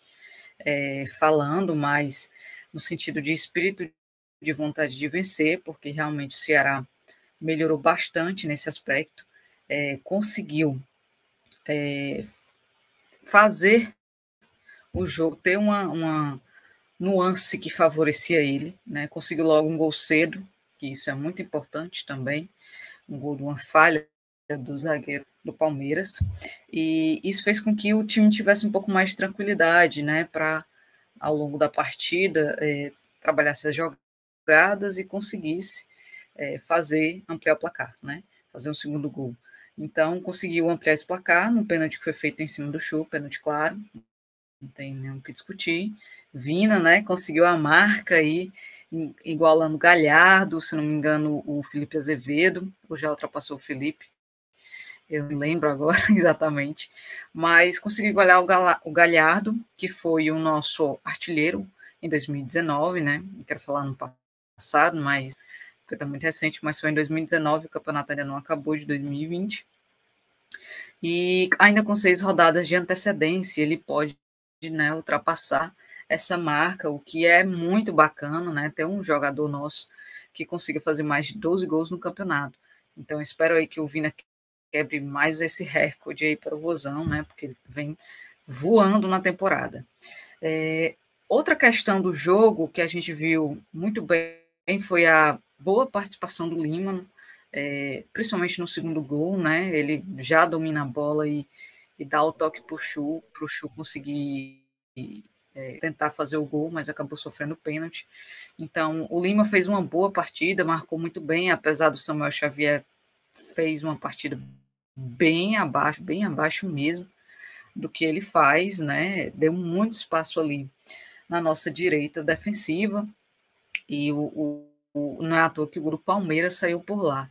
é, falando, mas no sentido de espírito de vontade de vencer, porque realmente o Ceará melhorou bastante nesse aspecto, é, conseguiu é, fazer o jogo ter uma, uma nuance que favorecia ele, né? Conseguiu logo um gol cedo, que isso é muito importante também, um gol de uma falha do zagueiro do Palmeiras, e isso fez com que o time tivesse um pouco mais de tranquilidade, né, para ao longo da partida é, trabalhar essas jogadas e conseguisse é, fazer ampliar o placar, né, fazer um segundo gol. Então conseguiu ampliar esse placar no pênalti que foi feito em cima do Chu, pênalti claro, não tem o que discutir. Vina, né, conseguiu a marca aí igualando Galhardo, se não me engano, o Felipe Azevedo, ou já ultrapassou o Felipe, eu não lembro agora [laughs] exatamente, mas consegui igualar o Galhardo, que foi o nosso artilheiro em 2019, né? Não quero falar no passado, mas porque está muito recente, mas foi em 2019, o campeonato ainda não acabou de 2020. E ainda com seis rodadas de antecedência, ele pode né, ultrapassar essa marca, o que é muito bacana, né? Ter um jogador nosso que consiga fazer mais de 12 gols no campeonato. Então, espero aí que o Vina quebre mais esse recorde aí para o Vozão, né? Porque ele vem voando na temporada. É, outra questão do jogo que a gente viu muito bem foi a boa participação do Lima, é, principalmente no segundo gol, né? Ele já domina a bola e, e dá o toque para o Chu, para o Chu conseguir é, tentar fazer o gol, mas acabou sofrendo pênalti. Então, o Lima fez uma boa partida, marcou muito bem, apesar do Samuel Xavier fez uma partida bem abaixo, bem abaixo mesmo do que ele faz, né? Deu muito espaço ali na nossa direita defensiva e o, o, não é à toa que o grupo Palmeiras saiu por lá,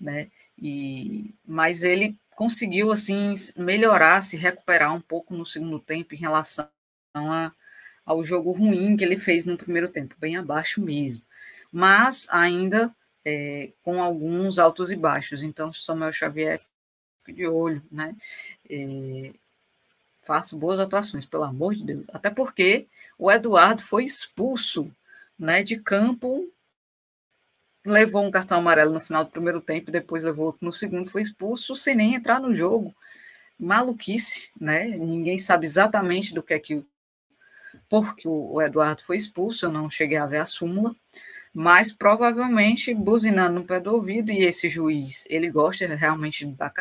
né? E mas ele conseguiu assim melhorar, se recuperar um pouco no segundo tempo em relação a, ao jogo ruim que ele fez no primeiro tempo, bem abaixo mesmo. Mas ainda é, com alguns altos e baixos. Então, Samuel Xavier de olho, né? É, faça boas atuações, pelo amor de Deus. Até porque o Eduardo foi expulso né, de campo, levou um cartão amarelo no final do primeiro tempo, depois levou outro no segundo, foi expulso sem nem entrar no jogo. Maluquice, né? Ninguém sabe exatamente do que é que porque o Eduardo foi expulso, eu não cheguei a ver a súmula, mas provavelmente buzinando no pé do ouvido, e esse juiz, ele gosta realmente de dar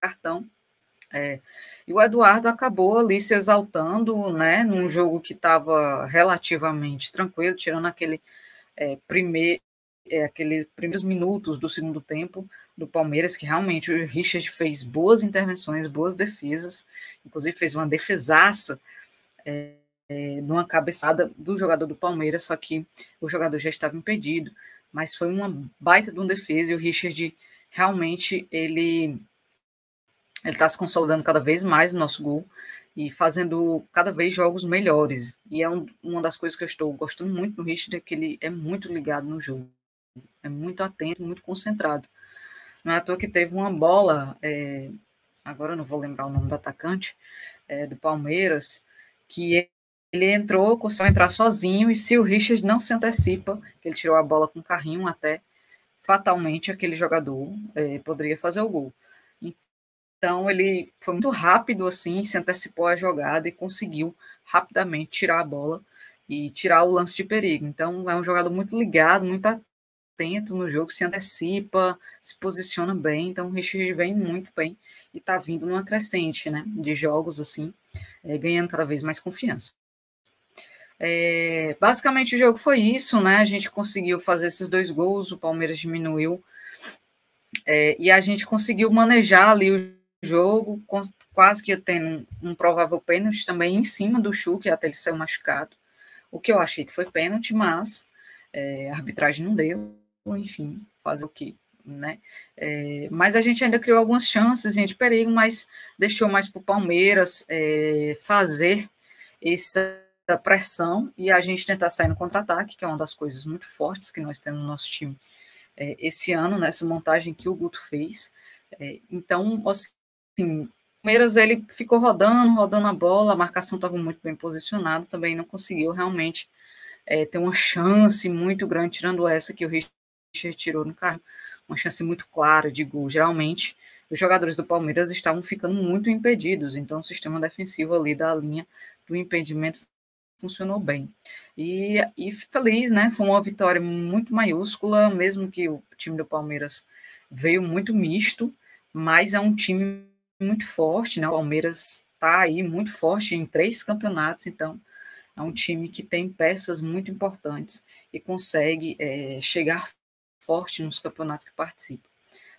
cartão, é, e o Eduardo acabou ali se exaltando, né, num jogo que estava relativamente tranquilo, tirando aquele é, primeiro, é, aqueles primeiros minutos do segundo tempo do Palmeiras, que realmente o Richard fez boas intervenções, boas defesas, inclusive fez uma defesaça é, é, numa cabeçada do jogador do Palmeiras, só que o jogador já estava impedido, mas foi uma baita de um defesa e o Richard realmente ele ele está se consolidando cada vez mais no nosso gol e fazendo cada vez jogos melhores. E é um, uma das coisas que eu estou gostando muito do Richard é que ele é muito ligado no jogo, é muito atento, muito concentrado. Não é à toa que teve uma bola, é, agora eu não vou lembrar o nome do atacante, é, do Palmeiras, que ele entrou, conseguiu entrar sozinho, e se o Richard não se antecipa, que ele tirou a bola com carrinho até, fatalmente aquele jogador é, poderia fazer o gol. Então ele foi muito rápido assim, se antecipou a jogada e conseguiu rapidamente tirar a bola e tirar o lance de perigo. Então é um jogador muito ligado, muito atento no jogo, se antecipa, se posiciona bem. Então o Richard vem muito bem e está vindo numa crescente, né, de jogos assim, é, ganhando cada vez mais confiança. É, basicamente o jogo foi isso, né? A gente conseguiu fazer esses dois gols, o Palmeiras diminuiu é, e a gente conseguiu manejar ali o jogo, quase que tendo um, um provável pênalti também em cima do Chuque, até ele ser machucado. O que eu achei que foi pênalti, mas é, a arbitragem não deu, enfim, fazer o que, né? É, mas a gente ainda criou algumas chances de perigo, mas deixou mais para o Palmeiras é, fazer essa pressão e a gente tentar sair no contra-ataque, que é uma das coisas muito fortes que nós temos no nosso time é, esse ano, nessa montagem que o Guto fez. É, então, assim, o Palmeiras ele ficou rodando, rodando a bola, a marcação estava muito bem posicionada, também não conseguiu realmente é, ter uma chance muito grande, tirando essa que o Richard tirou no carro, uma chance muito clara de gol. Geralmente, os jogadores do Palmeiras estavam ficando muito impedidos, então o sistema defensivo ali da linha do impedimento funcionou bem. E, e feliz, né? Foi uma vitória muito maiúscula, mesmo que o time do Palmeiras veio muito misto, mas é um time muito forte, né? O Palmeiras está aí muito forte em três campeonatos, então é um time que tem peças muito importantes e consegue é, chegar forte nos campeonatos que participa.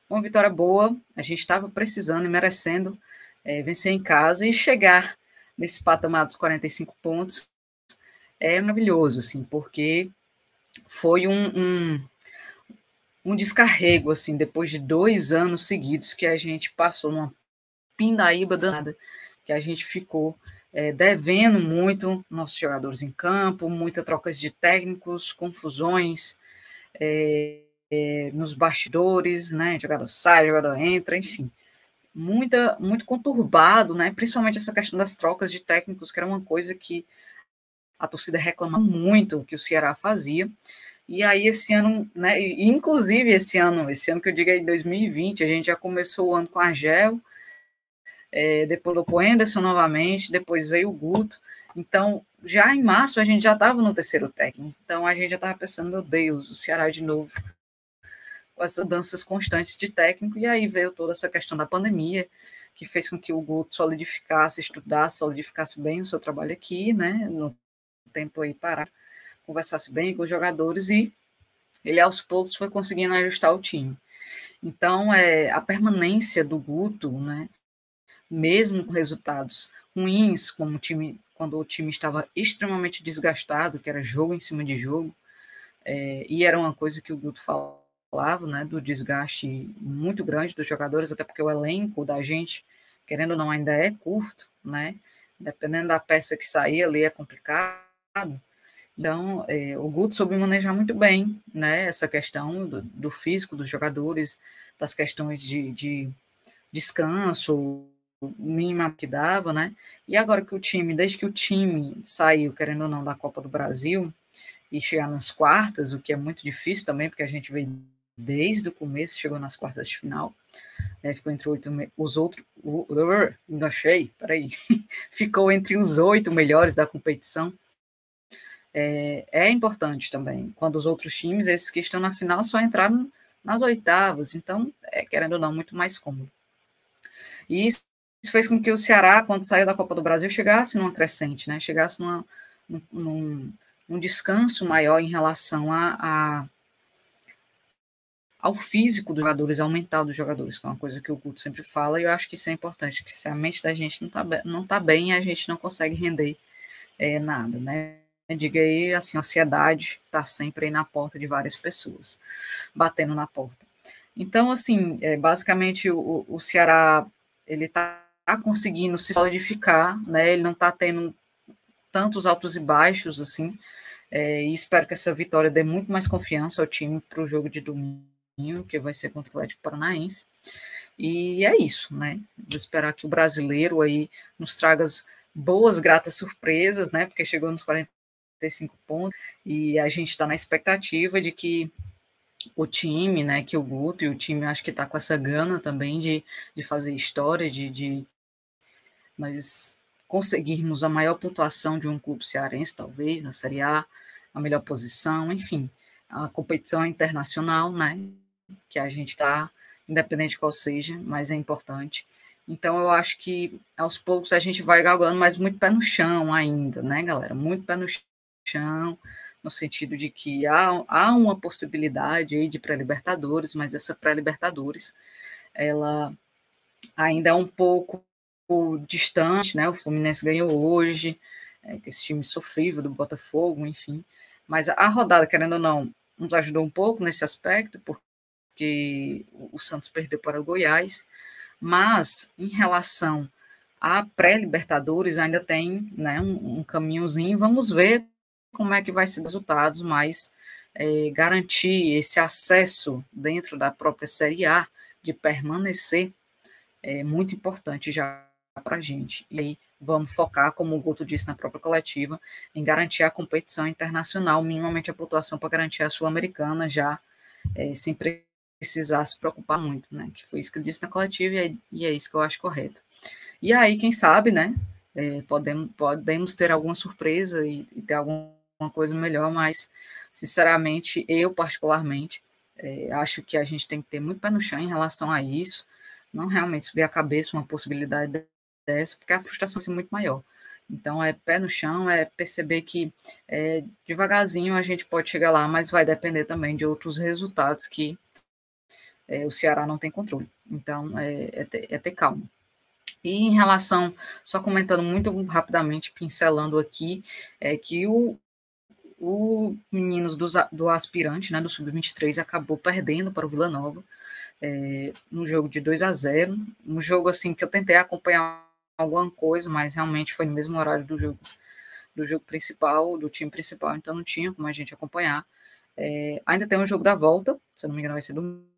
Uma vitória boa, a gente estava precisando e merecendo é, vencer em casa e chegar nesse patamar dos 45 pontos é maravilhoso, assim, porque foi um, um, um descarrego, assim, depois de dois anos seguidos que a gente passou numa pindaíba danada, que a gente ficou é, devendo muito nossos jogadores em campo, muitas trocas de técnicos, confusões é, é, nos bastidores, né? Jogador sai, jogador entra, enfim. Muita, muito conturbado, né? Principalmente essa questão das trocas de técnicos, que era uma coisa que a torcida reclama muito que o Ceará fazia. E aí esse ano, né, inclusive esse ano, esse ano que eu digo aí 2020, a gente já começou o ano com a Gel, é, depois o Anderson novamente, depois veio o Guto. Então, já em março, a gente já estava no terceiro técnico. Então, a gente já estava pensando, meu Deus, o Ceará de novo, essas danças constantes de técnico. E aí veio toda essa questão da pandemia, que fez com que o Guto solidificasse, estudasse, solidificasse bem o seu trabalho aqui, né? No tempo aí parar, conversasse bem com os jogadores e ele aos poucos foi conseguindo ajustar o time. Então, é, a permanência do Guto, né, mesmo com resultados ruins, como o time, quando o time estava extremamente desgastado, que era jogo em cima de jogo, é, e era uma coisa que o Guto falava, né, do desgaste muito grande dos jogadores, até porque o elenco da gente, querendo ou não, ainda é curto, né, dependendo da peça que sair ali é complicado, então, é, o Guto soube manejar muito bem né, essa questão do, do físico dos jogadores, das questões de, de descanso, mínima que dava, né? E agora que o time, desde que o time saiu, querendo ou não, da Copa do Brasil e chegar nas quartas, o que é muito difícil também, porque a gente veio desde o começo, chegou nas quartas de final, né, ficou entre oito, os outros, achei, peraí, [laughs] ficou entre os oito melhores da competição, é, é, importante também. Quando os outros times, esses que estão na final, só entraram nas oitavas, então, é, querendo ou não, muito mais cômodo. E isso fez com que o Ceará, quando saiu da Copa do Brasil, chegasse numa crescente, né? chegasse numa, num, num descanso maior em relação a, a, ao físico dos jogadores, ao mental dos jogadores, que é uma coisa que o Guto sempre fala, e eu acho que isso é importante, que se a mente da gente não está não tá bem, a gente não consegue render é, nada, né? Diga aí, assim, a ansiedade está sempre aí na porta de várias pessoas, batendo na porta. Então, assim, é, basicamente o, o Ceará, ele está conseguindo se solidificar, né? Ele não está tendo tantos altos e baixos, assim, é, e espero que essa vitória dê muito mais confiança ao time para o jogo de domingo, que vai ser contra o Atlético Paranaense. E é isso, né? Vou esperar que o brasileiro aí nos traga boas, gratas surpresas, né? Porque chegou nos 40 35 pontos, e a gente está na expectativa de que o time, né, que o Guto e o time acho que está com essa gana também de, de fazer história, de, de nós conseguirmos a maior pontuação de um clube cearense, talvez, na Série A, a melhor posição, enfim, a competição internacional, né, que a gente está, independente de qual seja, mas é importante. Então, eu acho que aos poucos a gente vai galgando, mas muito pé no chão ainda, né, galera? Muito pé no chão, no sentido de que há, há uma possibilidade aí de pré-libertadores, mas essa pré-libertadores, ela ainda é um pouco distante, né? O Fluminense ganhou hoje, é, esse time sofrível do Botafogo, enfim. Mas a rodada, querendo ou não, nos ajudou um pouco nesse aspecto, porque o Santos perdeu para o Goiás, mas em relação a pré-libertadores ainda tem né, um, um caminhozinho, vamos ver como é que vai ser os resultados, mas é, garantir esse acesso dentro da própria Série A, de permanecer, é muito importante já para a gente. E aí vamos focar, como o Guto disse na própria coletiva, em garantir a competição internacional, minimamente a pontuação para garantir a Sul-Americana já, é, sem precisar se preocupar muito, né? Que foi isso que ele disse na coletiva e é, e é isso que eu acho correto. E aí, quem sabe, né? É, podemos, podemos ter alguma surpresa e, e ter algum uma coisa melhor, mas, sinceramente, eu particularmente é, acho que a gente tem que ter muito pé no chão em relação a isso, não realmente subir a cabeça uma possibilidade dessa, porque a frustração é muito maior. Então, é pé no chão, é perceber que é, devagarzinho a gente pode chegar lá, mas vai depender também de outros resultados que é, o Ceará não tem controle. Então, é, é, ter, é ter calma. E em relação, só comentando muito rapidamente, pincelando aqui, é que o, o Meninos do, do aspirante, né, do Sub-23, acabou perdendo para o Vila Nova é, no jogo de 2 a 0 Um jogo assim que eu tentei acompanhar alguma coisa, mas realmente foi no mesmo horário do jogo do jogo principal, do time principal, então não tinha como a gente acompanhar. É, ainda tem um jogo da volta, se não me engano vai ser domingo,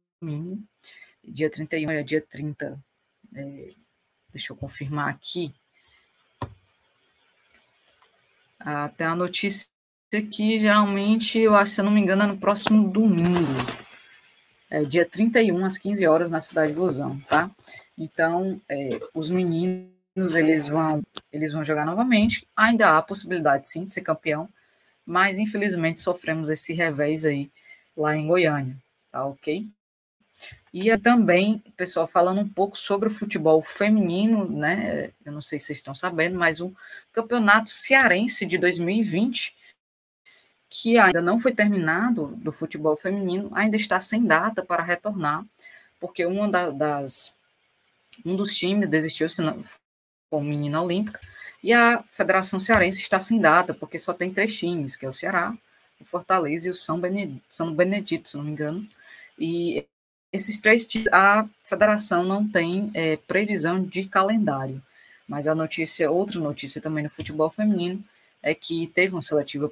dia 31 é dia 30. É, deixa eu confirmar aqui. Até a notícia aqui, geralmente, eu acho, se eu não me engano, é no próximo domingo. é, dia 31 às 15 horas na cidade de Vozão, tá? Então, é, os meninos eles vão eles vão jogar novamente. Ainda há a possibilidade sim de ser campeão, mas infelizmente sofremos esse revés aí lá em Goiânia, tá ok? E também, pessoal, falando um pouco sobre o futebol feminino, né? Eu não sei se vocês estão sabendo, mas o campeonato cearense de 2020, que ainda não foi terminado do futebol feminino, ainda está sem data para retornar, porque uma da, das um dos times desistiu, se não, com menina olímpica, e a Federação Cearense está sem data, porque só tem três times, que é o Ceará, o Fortaleza e o São Benedito, São Benedito se não me engano. E esses três times, a federação não tem é, previsão de calendário. Mas a notícia, outra notícia também no futebol feminino, é que teve uma seletiva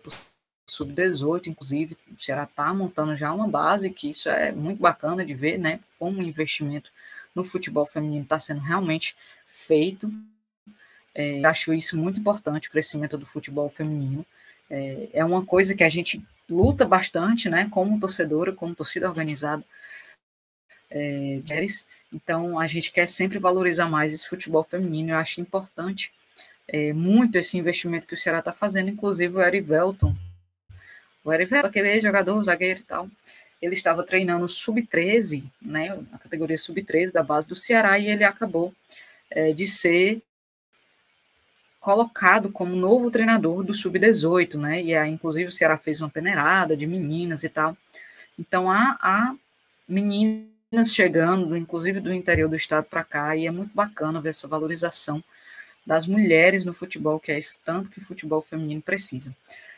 sub-18, inclusive, o Ceará está montando já uma base, que isso é muito bacana de ver, né? Como o investimento no futebol feminino está sendo realmente feito. É, acho isso muito importante, o crescimento do futebol feminino. É, é uma coisa que a gente luta bastante, né, como torcedora, como torcida organizada, é, então a gente quer sempre valorizar mais esse futebol feminino, eu acho importante é, muito esse investimento que o Ceará está fazendo, inclusive o Erivelton, o Erivelton, aquele jogador, zagueiro e tal, ele estava treinando sub-13, né, a categoria sub-13 da base do Ceará, e ele acabou é, de ser colocado como novo treinador do sub-18, né? E aí, inclusive, o Ceará fez uma peneirada de meninas e tal. Então, há, há meninas chegando, inclusive do interior do estado para cá, e é muito bacana ver essa valorização das mulheres no futebol, que é esse tanto que o futebol feminino precisa.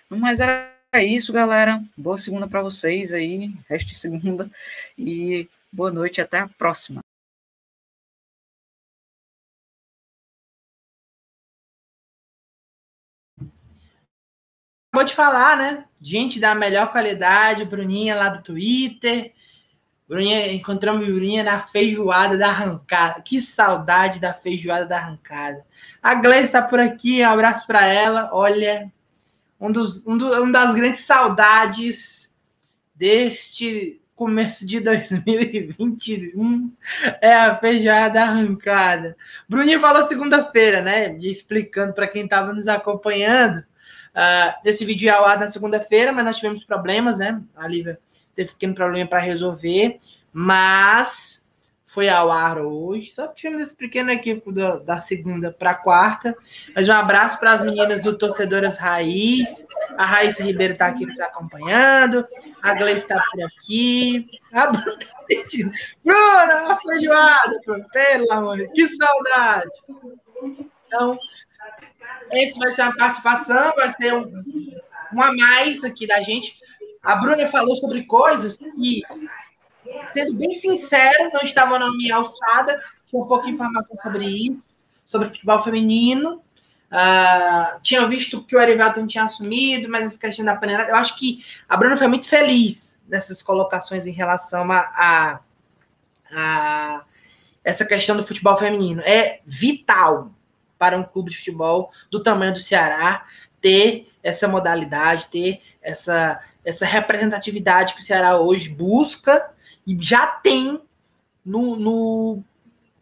Mas era isso, galera. Boa segunda para vocês aí, resto segunda, e boa noite, até a próxima. acabou de falar, né? Gente da melhor qualidade, Bruninha lá do Twitter. Bruninha, encontramos Bruninha na feijoada da arrancada. Que saudade da feijoada da arrancada. A Gleice está por aqui, um abraço para ela. Olha, um dos, um do, uma das grandes saudades deste começo de [laughs] 2021 é a feijoada arrancada. Bruninha falou segunda-feira, né? Explicando para quem estava nos acompanhando Uh, esse vídeo ia ao ar na segunda-feira, mas nós tivemos problemas, né? A Lívia teve um pequeno problema para resolver, mas foi ao ar hoje. Só tivemos esse pequeno equipe da, da segunda para quarta. Mas um abraço para as meninas do Torcedoras Raiz. A Raíssa Ribeiro está aqui nos acompanhando. A Gleice está por aqui. A Bruna está pedindo. Bruna, a feijoada, pelo amor. Que saudade. Então, esse vai ser uma participação, vai ser um, um a mais aqui da gente. A Bruna falou sobre coisas que, sendo bem sincero, não estavam na minha alçada. Tinha um pouco de informação sobre isso, sobre futebol feminino. Uh, tinha visto que o Erivelton tinha assumido, mas essa questão da panela. Eu acho que a Bruna foi muito feliz nessas colocações em relação a, a, a essa questão do futebol feminino. É vital para um clube de futebol do tamanho do Ceará ter essa modalidade, ter essa, essa representatividade que o Ceará hoje busca e já tem no, no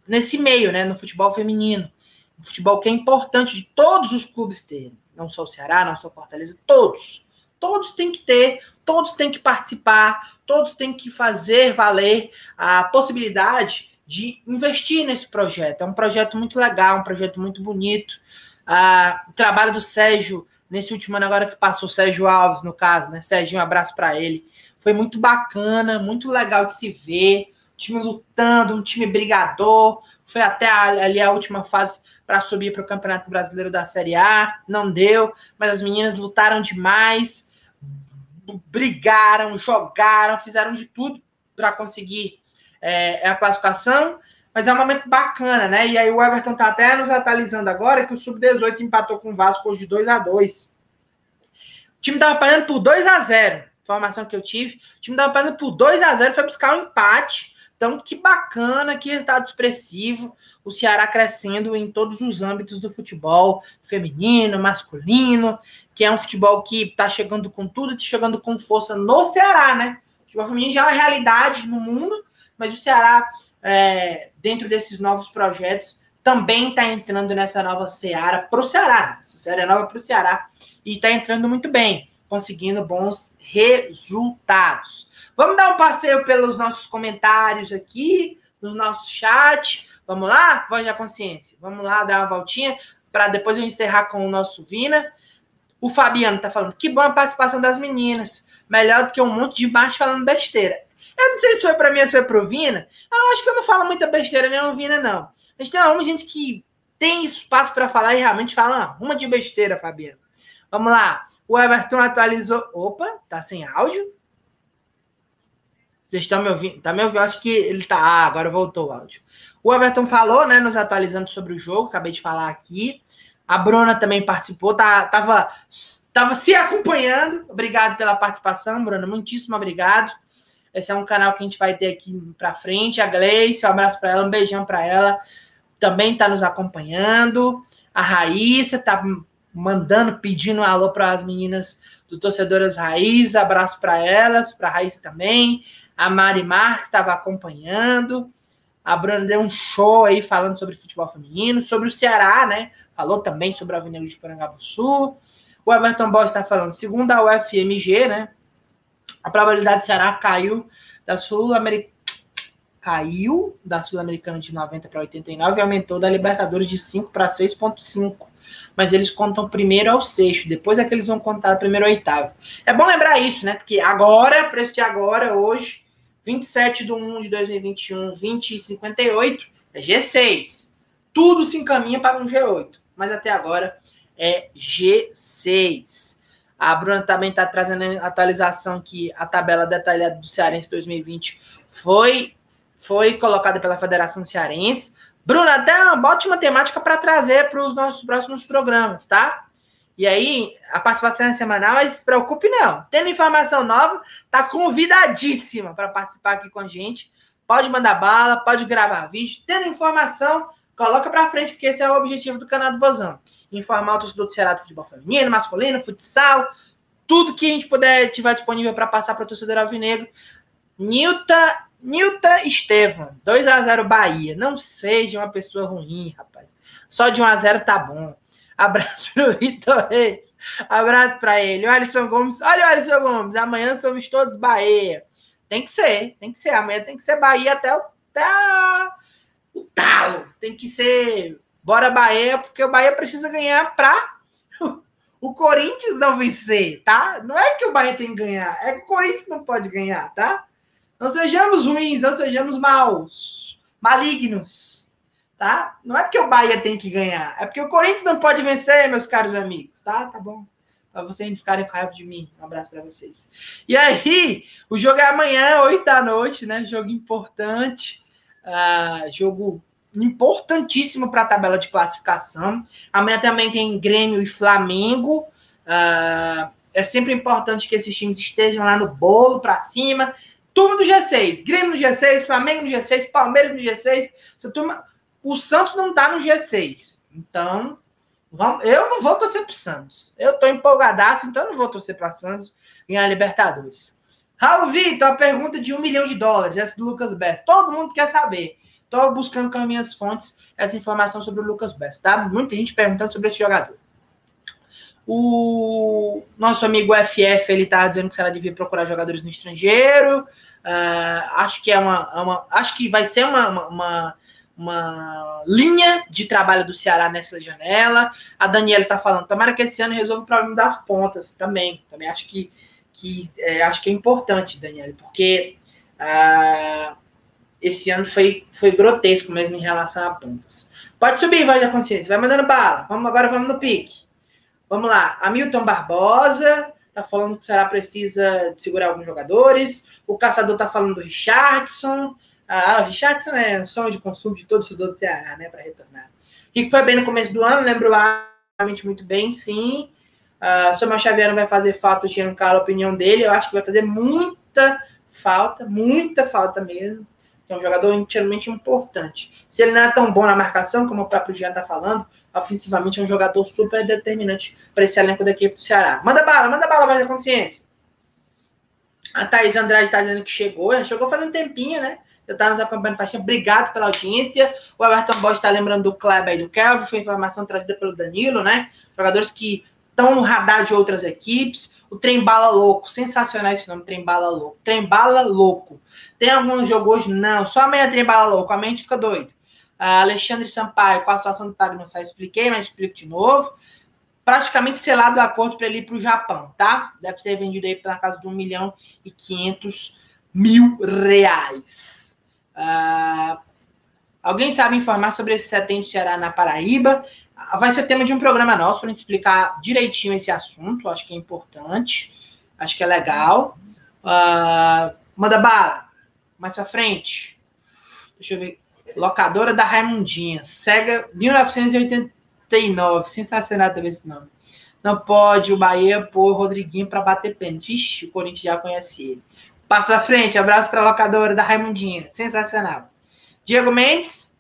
nesse meio, né, no futebol feminino. O futebol que é importante de todos os clubes terem, não só o Ceará, não só o Fortaleza, todos. Todos têm que ter, todos têm que participar, todos têm que fazer valer a possibilidade de investir nesse projeto. É um projeto muito legal, um projeto muito bonito. Ah, o trabalho do Sérgio, nesse último ano agora que passou, Sérgio Alves, no caso, né? Sérgio, um abraço para ele. Foi muito bacana, muito legal de se ver. Time lutando, um time brigador. Foi até ali a última fase para subir para o Campeonato Brasileiro da Série A. Não deu, mas as meninas lutaram demais, brigaram, jogaram, fizeram de tudo para conseguir é, a classificação, mas é um momento bacana, né? E aí o Everton tá até nos atualizando agora que o Sub-18 empatou com o Vasco hoje de 2 a 2 O time tava perdendo por 2 a 0 Informação que eu tive. O time tava perdendo por 2 a 0 foi buscar um empate. Então, que bacana, que resultado expressivo. O Ceará crescendo em todos os âmbitos do futebol, feminino, masculino, que é um futebol que tá chegando com tudo, tá chegando com força no Ceará, né? futebol feminino já é uma realidade no mundo, mas o Ceará, é, dentro desses novos projetos, também está entrando nessa nova Seara para o Ceará. Essa Seara é nova para o Ceará e está entrando muito bem, conseguindo bons resultados. Vamos dar um passeio pelos nossos comentários aqui, no nosso chat. Vamos lá? Voz da consciência. Vamos lá dar uma voltinha para depois eu encerrar com o nosso Vina. O Fabiano tá falando que boa participação das meninas. Melhor do que um monte de macho falando besteira. Eu não sei se foi para mim ou se foi pro Vina. Eu acho que eu não falo muita besteira nem no Vina, não. Mas tem uma gente que tem espaço para falar e realmente fala uma de besteira, Fabiano. Vamos lá. O Everton atualizou. Opa, tá sem áudio? Vocês estão me ouvindo? Tá me ouvindo? Acho que ele tá. Ah, agora voltou o áudio. O Everton falou, né? Nos atualizando sobre o jogo, acabei de falar aqui. A Bruna também participou, tá, tava, tava se acompanhando. Obrigado pela participação, Bruna. Muitíssimo obrigado. Esse é um canal que a gente vai ter aqui para frente. A Gleice, um abraço para ela, um beijão para ela. Também está nos acompanhando. A Raíssa está mandando, pedindo um alô para as meninas do Torcedoras Raiz. Abraço para elas, para a Raíssa também. A Mari Marques estava acompanhando. A Bruna deu um show aí falando sobre futebol feminino, sobre o Ceará, né? Falou também sobre a Avenida de Sul. O Everton Boss está falando, segundo a UFMG, né? A probabilidade do Ceará caiu da Sul-Americana caiu da Sul-Americana de 90 para 89 e aumentou da Libertadores de 5 para 6,5. Mas eles contam primeiro ao sexto, depois é que eles vão contar primeiro ao oitavo. É bom lembrar isso, né? Porque agora, preço de agora, hoje, 27 de 1 de 2021, 20 e 58, é G6. Tudo se encaminha para um G8, mas até agora é G6. A Bruna também está trazendo a atualização que a tabela detalhada do Cearense 2020 foi, foi colocada pela Federação Cearense. Bruna, até uma ótima temática para trazer para os nossos próximos programas, tá? E aí, a participação é semanal, mas se preocupe não. Tendo informação nova, tá convidadíssima para participar aqui com a gente. Pode mandar bala, pode gravar vídeo. Tendo informação, coloca para frente, porque esse é o objetivo do canal do Vozão. Informar o torcedor do Ceará do futebol feminino, masculino, futsal, tudo que a gente puder tiver disponível para passar para o torcedor alvinegro. Nilta, Nilta Estevam, 2 a 0 Bahia. Não seja uma pessoa ruim, rapaz. Só de 1 a 0 tá bom. Abraço pro Vitor Reis. Abraço para ele. O Alisson Gomes. Olha o Alisson Gomes. Amanhã somos todos Bahia. Tem que ser, tem que ser. Amanhã tem que ser Bahia até o, até o talo. Tem que ser. Bora Bahia, porque o Bahia precisa ganhar para o Corinthians não vencer, tá? Não é que o Bahia tem que ganhar, é que o Corinthians não pode ganhar, tá? Não sejamos ruins, não sejamos maus, malignos tá? Não é porque o Bahia tem que ganhar, é porque o Corinthians não pode vencer, meus caros amigos, tá? Tá bom. Para vocês não ficarem com raiva de mim. Um abraço para vocês. E aí, o jogo é amanhã, 8 da noite, né? Jogo importante. Uh, jogo importantíssimo para a tabela de classificação. Amanhã também tem Grêmio e Flamengo. Uh, é sempre importante que esses times estejam lá no bolo para cima. Turma do G6. Grêmio no G6, Flamengo no G6, Palmeiras no G6. Essa turma o Santos não está no G6. Então, vamos, eu não vou torcer para Santos. Eu estou empolgadaço, então não vou torcer para Santos ganhar a Libertadores. Raul Vitor, a pergunta de um milhão de dólares, essa do Lucas Best. Todo mundo quer saber. Estou buscando com as minhas fontes essa informação sobre o Lucas Best, tá? Muita gente perguntando sobre esse jogador. O nosso amigo FF, ele tá dizendo que será devia procurar jogadores no estrangeiro. Uh, acho que é uma, é uma, Acho que vai ser uma, uma, uma uma linha de trabalho do Ceará nessa janela. A Daniela está falando, tomara que esse ano resolva o problema das pontas também. Também acho que, que, é, acho que é importante, Daniela, porque ah, esse ano foi, foi grotesco mesmo em relação a pontas. Pode subir, vai da consciência, vai mandando bala. Vamos agora, vamos no pique. Vamos lá, Hamilton Barbosa tá falando que o Ceará precisa segurar alguns jogadores. O Caçador tá falando do Richardson. Ah, o Richardson é um sonho de consumo de todos os do Ceará, né, para retornar. Rico foi bem no começo do ano, lembro realmente muito bem, sim. Uh, Samuel Xavier não vai fazer falta, o Giancarlo, a opinião dele, eu acho que vai fazer muita falta, muita falta mesmo. É um jogador interiormente importante. Se ele não é tão bom na marcação, como o próprio Jean está falando, ofensivamente é um jogador super determinante para esse elenco da equipe do Ceará. Manda bala, manda bala, vai da consciência. A Thaís Andrade está dizendo que chegou, já chegou faz um tempinho, né? Eu estava nos acompanhando tempo. Obrigado pela audiência. O Everton Bosch está lembrando do Kleber e do Kelvin. Foi informação trazida pelo Danilo, né? Jogadores que estão no radar de outras equipes. O Trem Bala Louco. Sensacional esse nome, Trem Bala Louco. Trem Bala Louco. Tem algum jogo hoje? Não. Só amanhã Trem Bala Louco. A mente fica doido. Uh, Alexandre Sampaio, com a situação do Pagno Sai, expliquei, mas explico de novo. Praticamente selado o acordo para ele ir para o Japão, tá? Deve ser vendido aí na casa de 1 milhão e 500 mil reais. Uh, alguém sabe informar sobre esse setembro do Ceará na Paraíba? Vai ser tema de um programa nosso para a gente explicar direitinho esse assunto. Acho que é importante, acho que é legal. Uh, manda bala, mais para frente. Deixa eu ver. Locadora da Raimundinha. Sega 1989. Sensacional também esse nome. Não pode o Bahia pôr o Rodriguinho para bater pênalti. O Corinthians já conhece ele. Passo para frente. Abraço para a locadora da Raimundinha. Sensacional. Diego Mendes.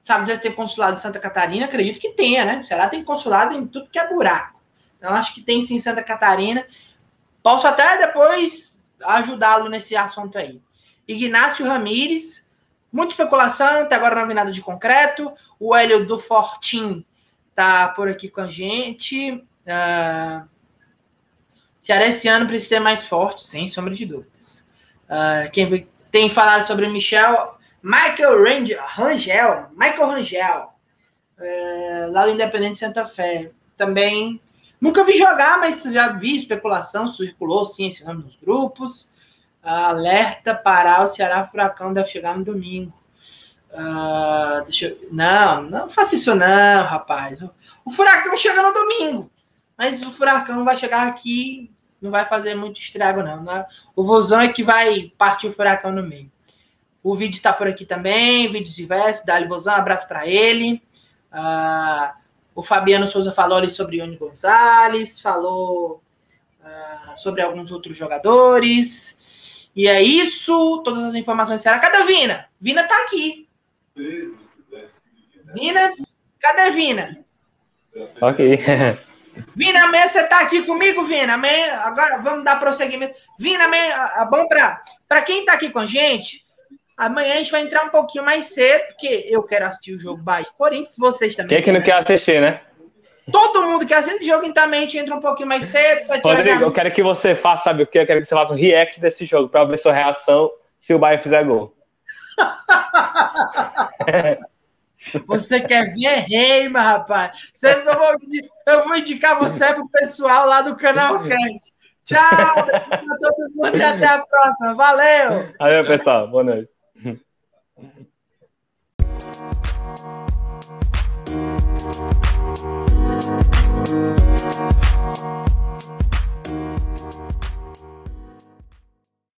Sabe se tem consulado em Santa Catarina? Acredito que tenha, né? Será que tem consulado em tudo que é buraco. Então, acho que tem sim em Santa Catarina. Posso até depois ajudá-lo nesse assunto aí. Ignácio Ramires Muita especulação, até agora não vi nada de concreto. O Hélio do Fortim tá por aqui com a gente. Uh, Ceará esse ano precisa ser mais forte, sem sombra de dúvidas. Uh, quem tem falado sobre Michel, Michael Rangel, Rangel Michael Rangel, uh, lá do Independente Santa Fé. Também nunca vi jogar, mas já vi especulação, circulou sim esse nome nos grupos. Alerta para o Ceará Furacão deve chegar no domingo. Uh, eu... Não, não faça isso não, rapaz. O Furacão chega no domingo. Mas o Furacão vai chegar aqui, não vai fazer muito estrago, não. Né? O Vozão é que vai partir o Furacão no meio. O vídeo está por aqui também, vídeos diversos. Dali Vozão, abraço para ele. Uh, o Fabiano Souza falou ali sobre Ione Gonzalez, falou uh, sobre alguns outros jogadores. E é isso, todas as informações será. Cadê a Vina? Vina tá aqui. Vina, cadê a Vina? Ok. Vina, amanhã você tá aqui comigo, Vina? Amanhã, agora vamos dar prosseguimento. Vina, é bom pra quem tá aqui com a gente, amanhã a gente vai entrar um pouquinho mais cedo, porque eu quero assistir o jogo Bahia Corinthians, vocês também. Quem é que não quer assistir, né? Todo mundo que assiste jogo, então a gente entra um pouquinho mais cedo. Rodrigo, eu quero que você faça, sabe o que? Eu quero que você faça um react desse jogo para ver sua reação se o Bahia fizer gol. [laughs] Você quer ver é reima, rapaz. Você, eu, vou, eu vou indicar você pro pessoal lá do canal Cast. Tchau, todo mundo e até a próxima. Valeu! Valeu, pessoal. Boa noite. Thank mm-hmm. [laughs] you.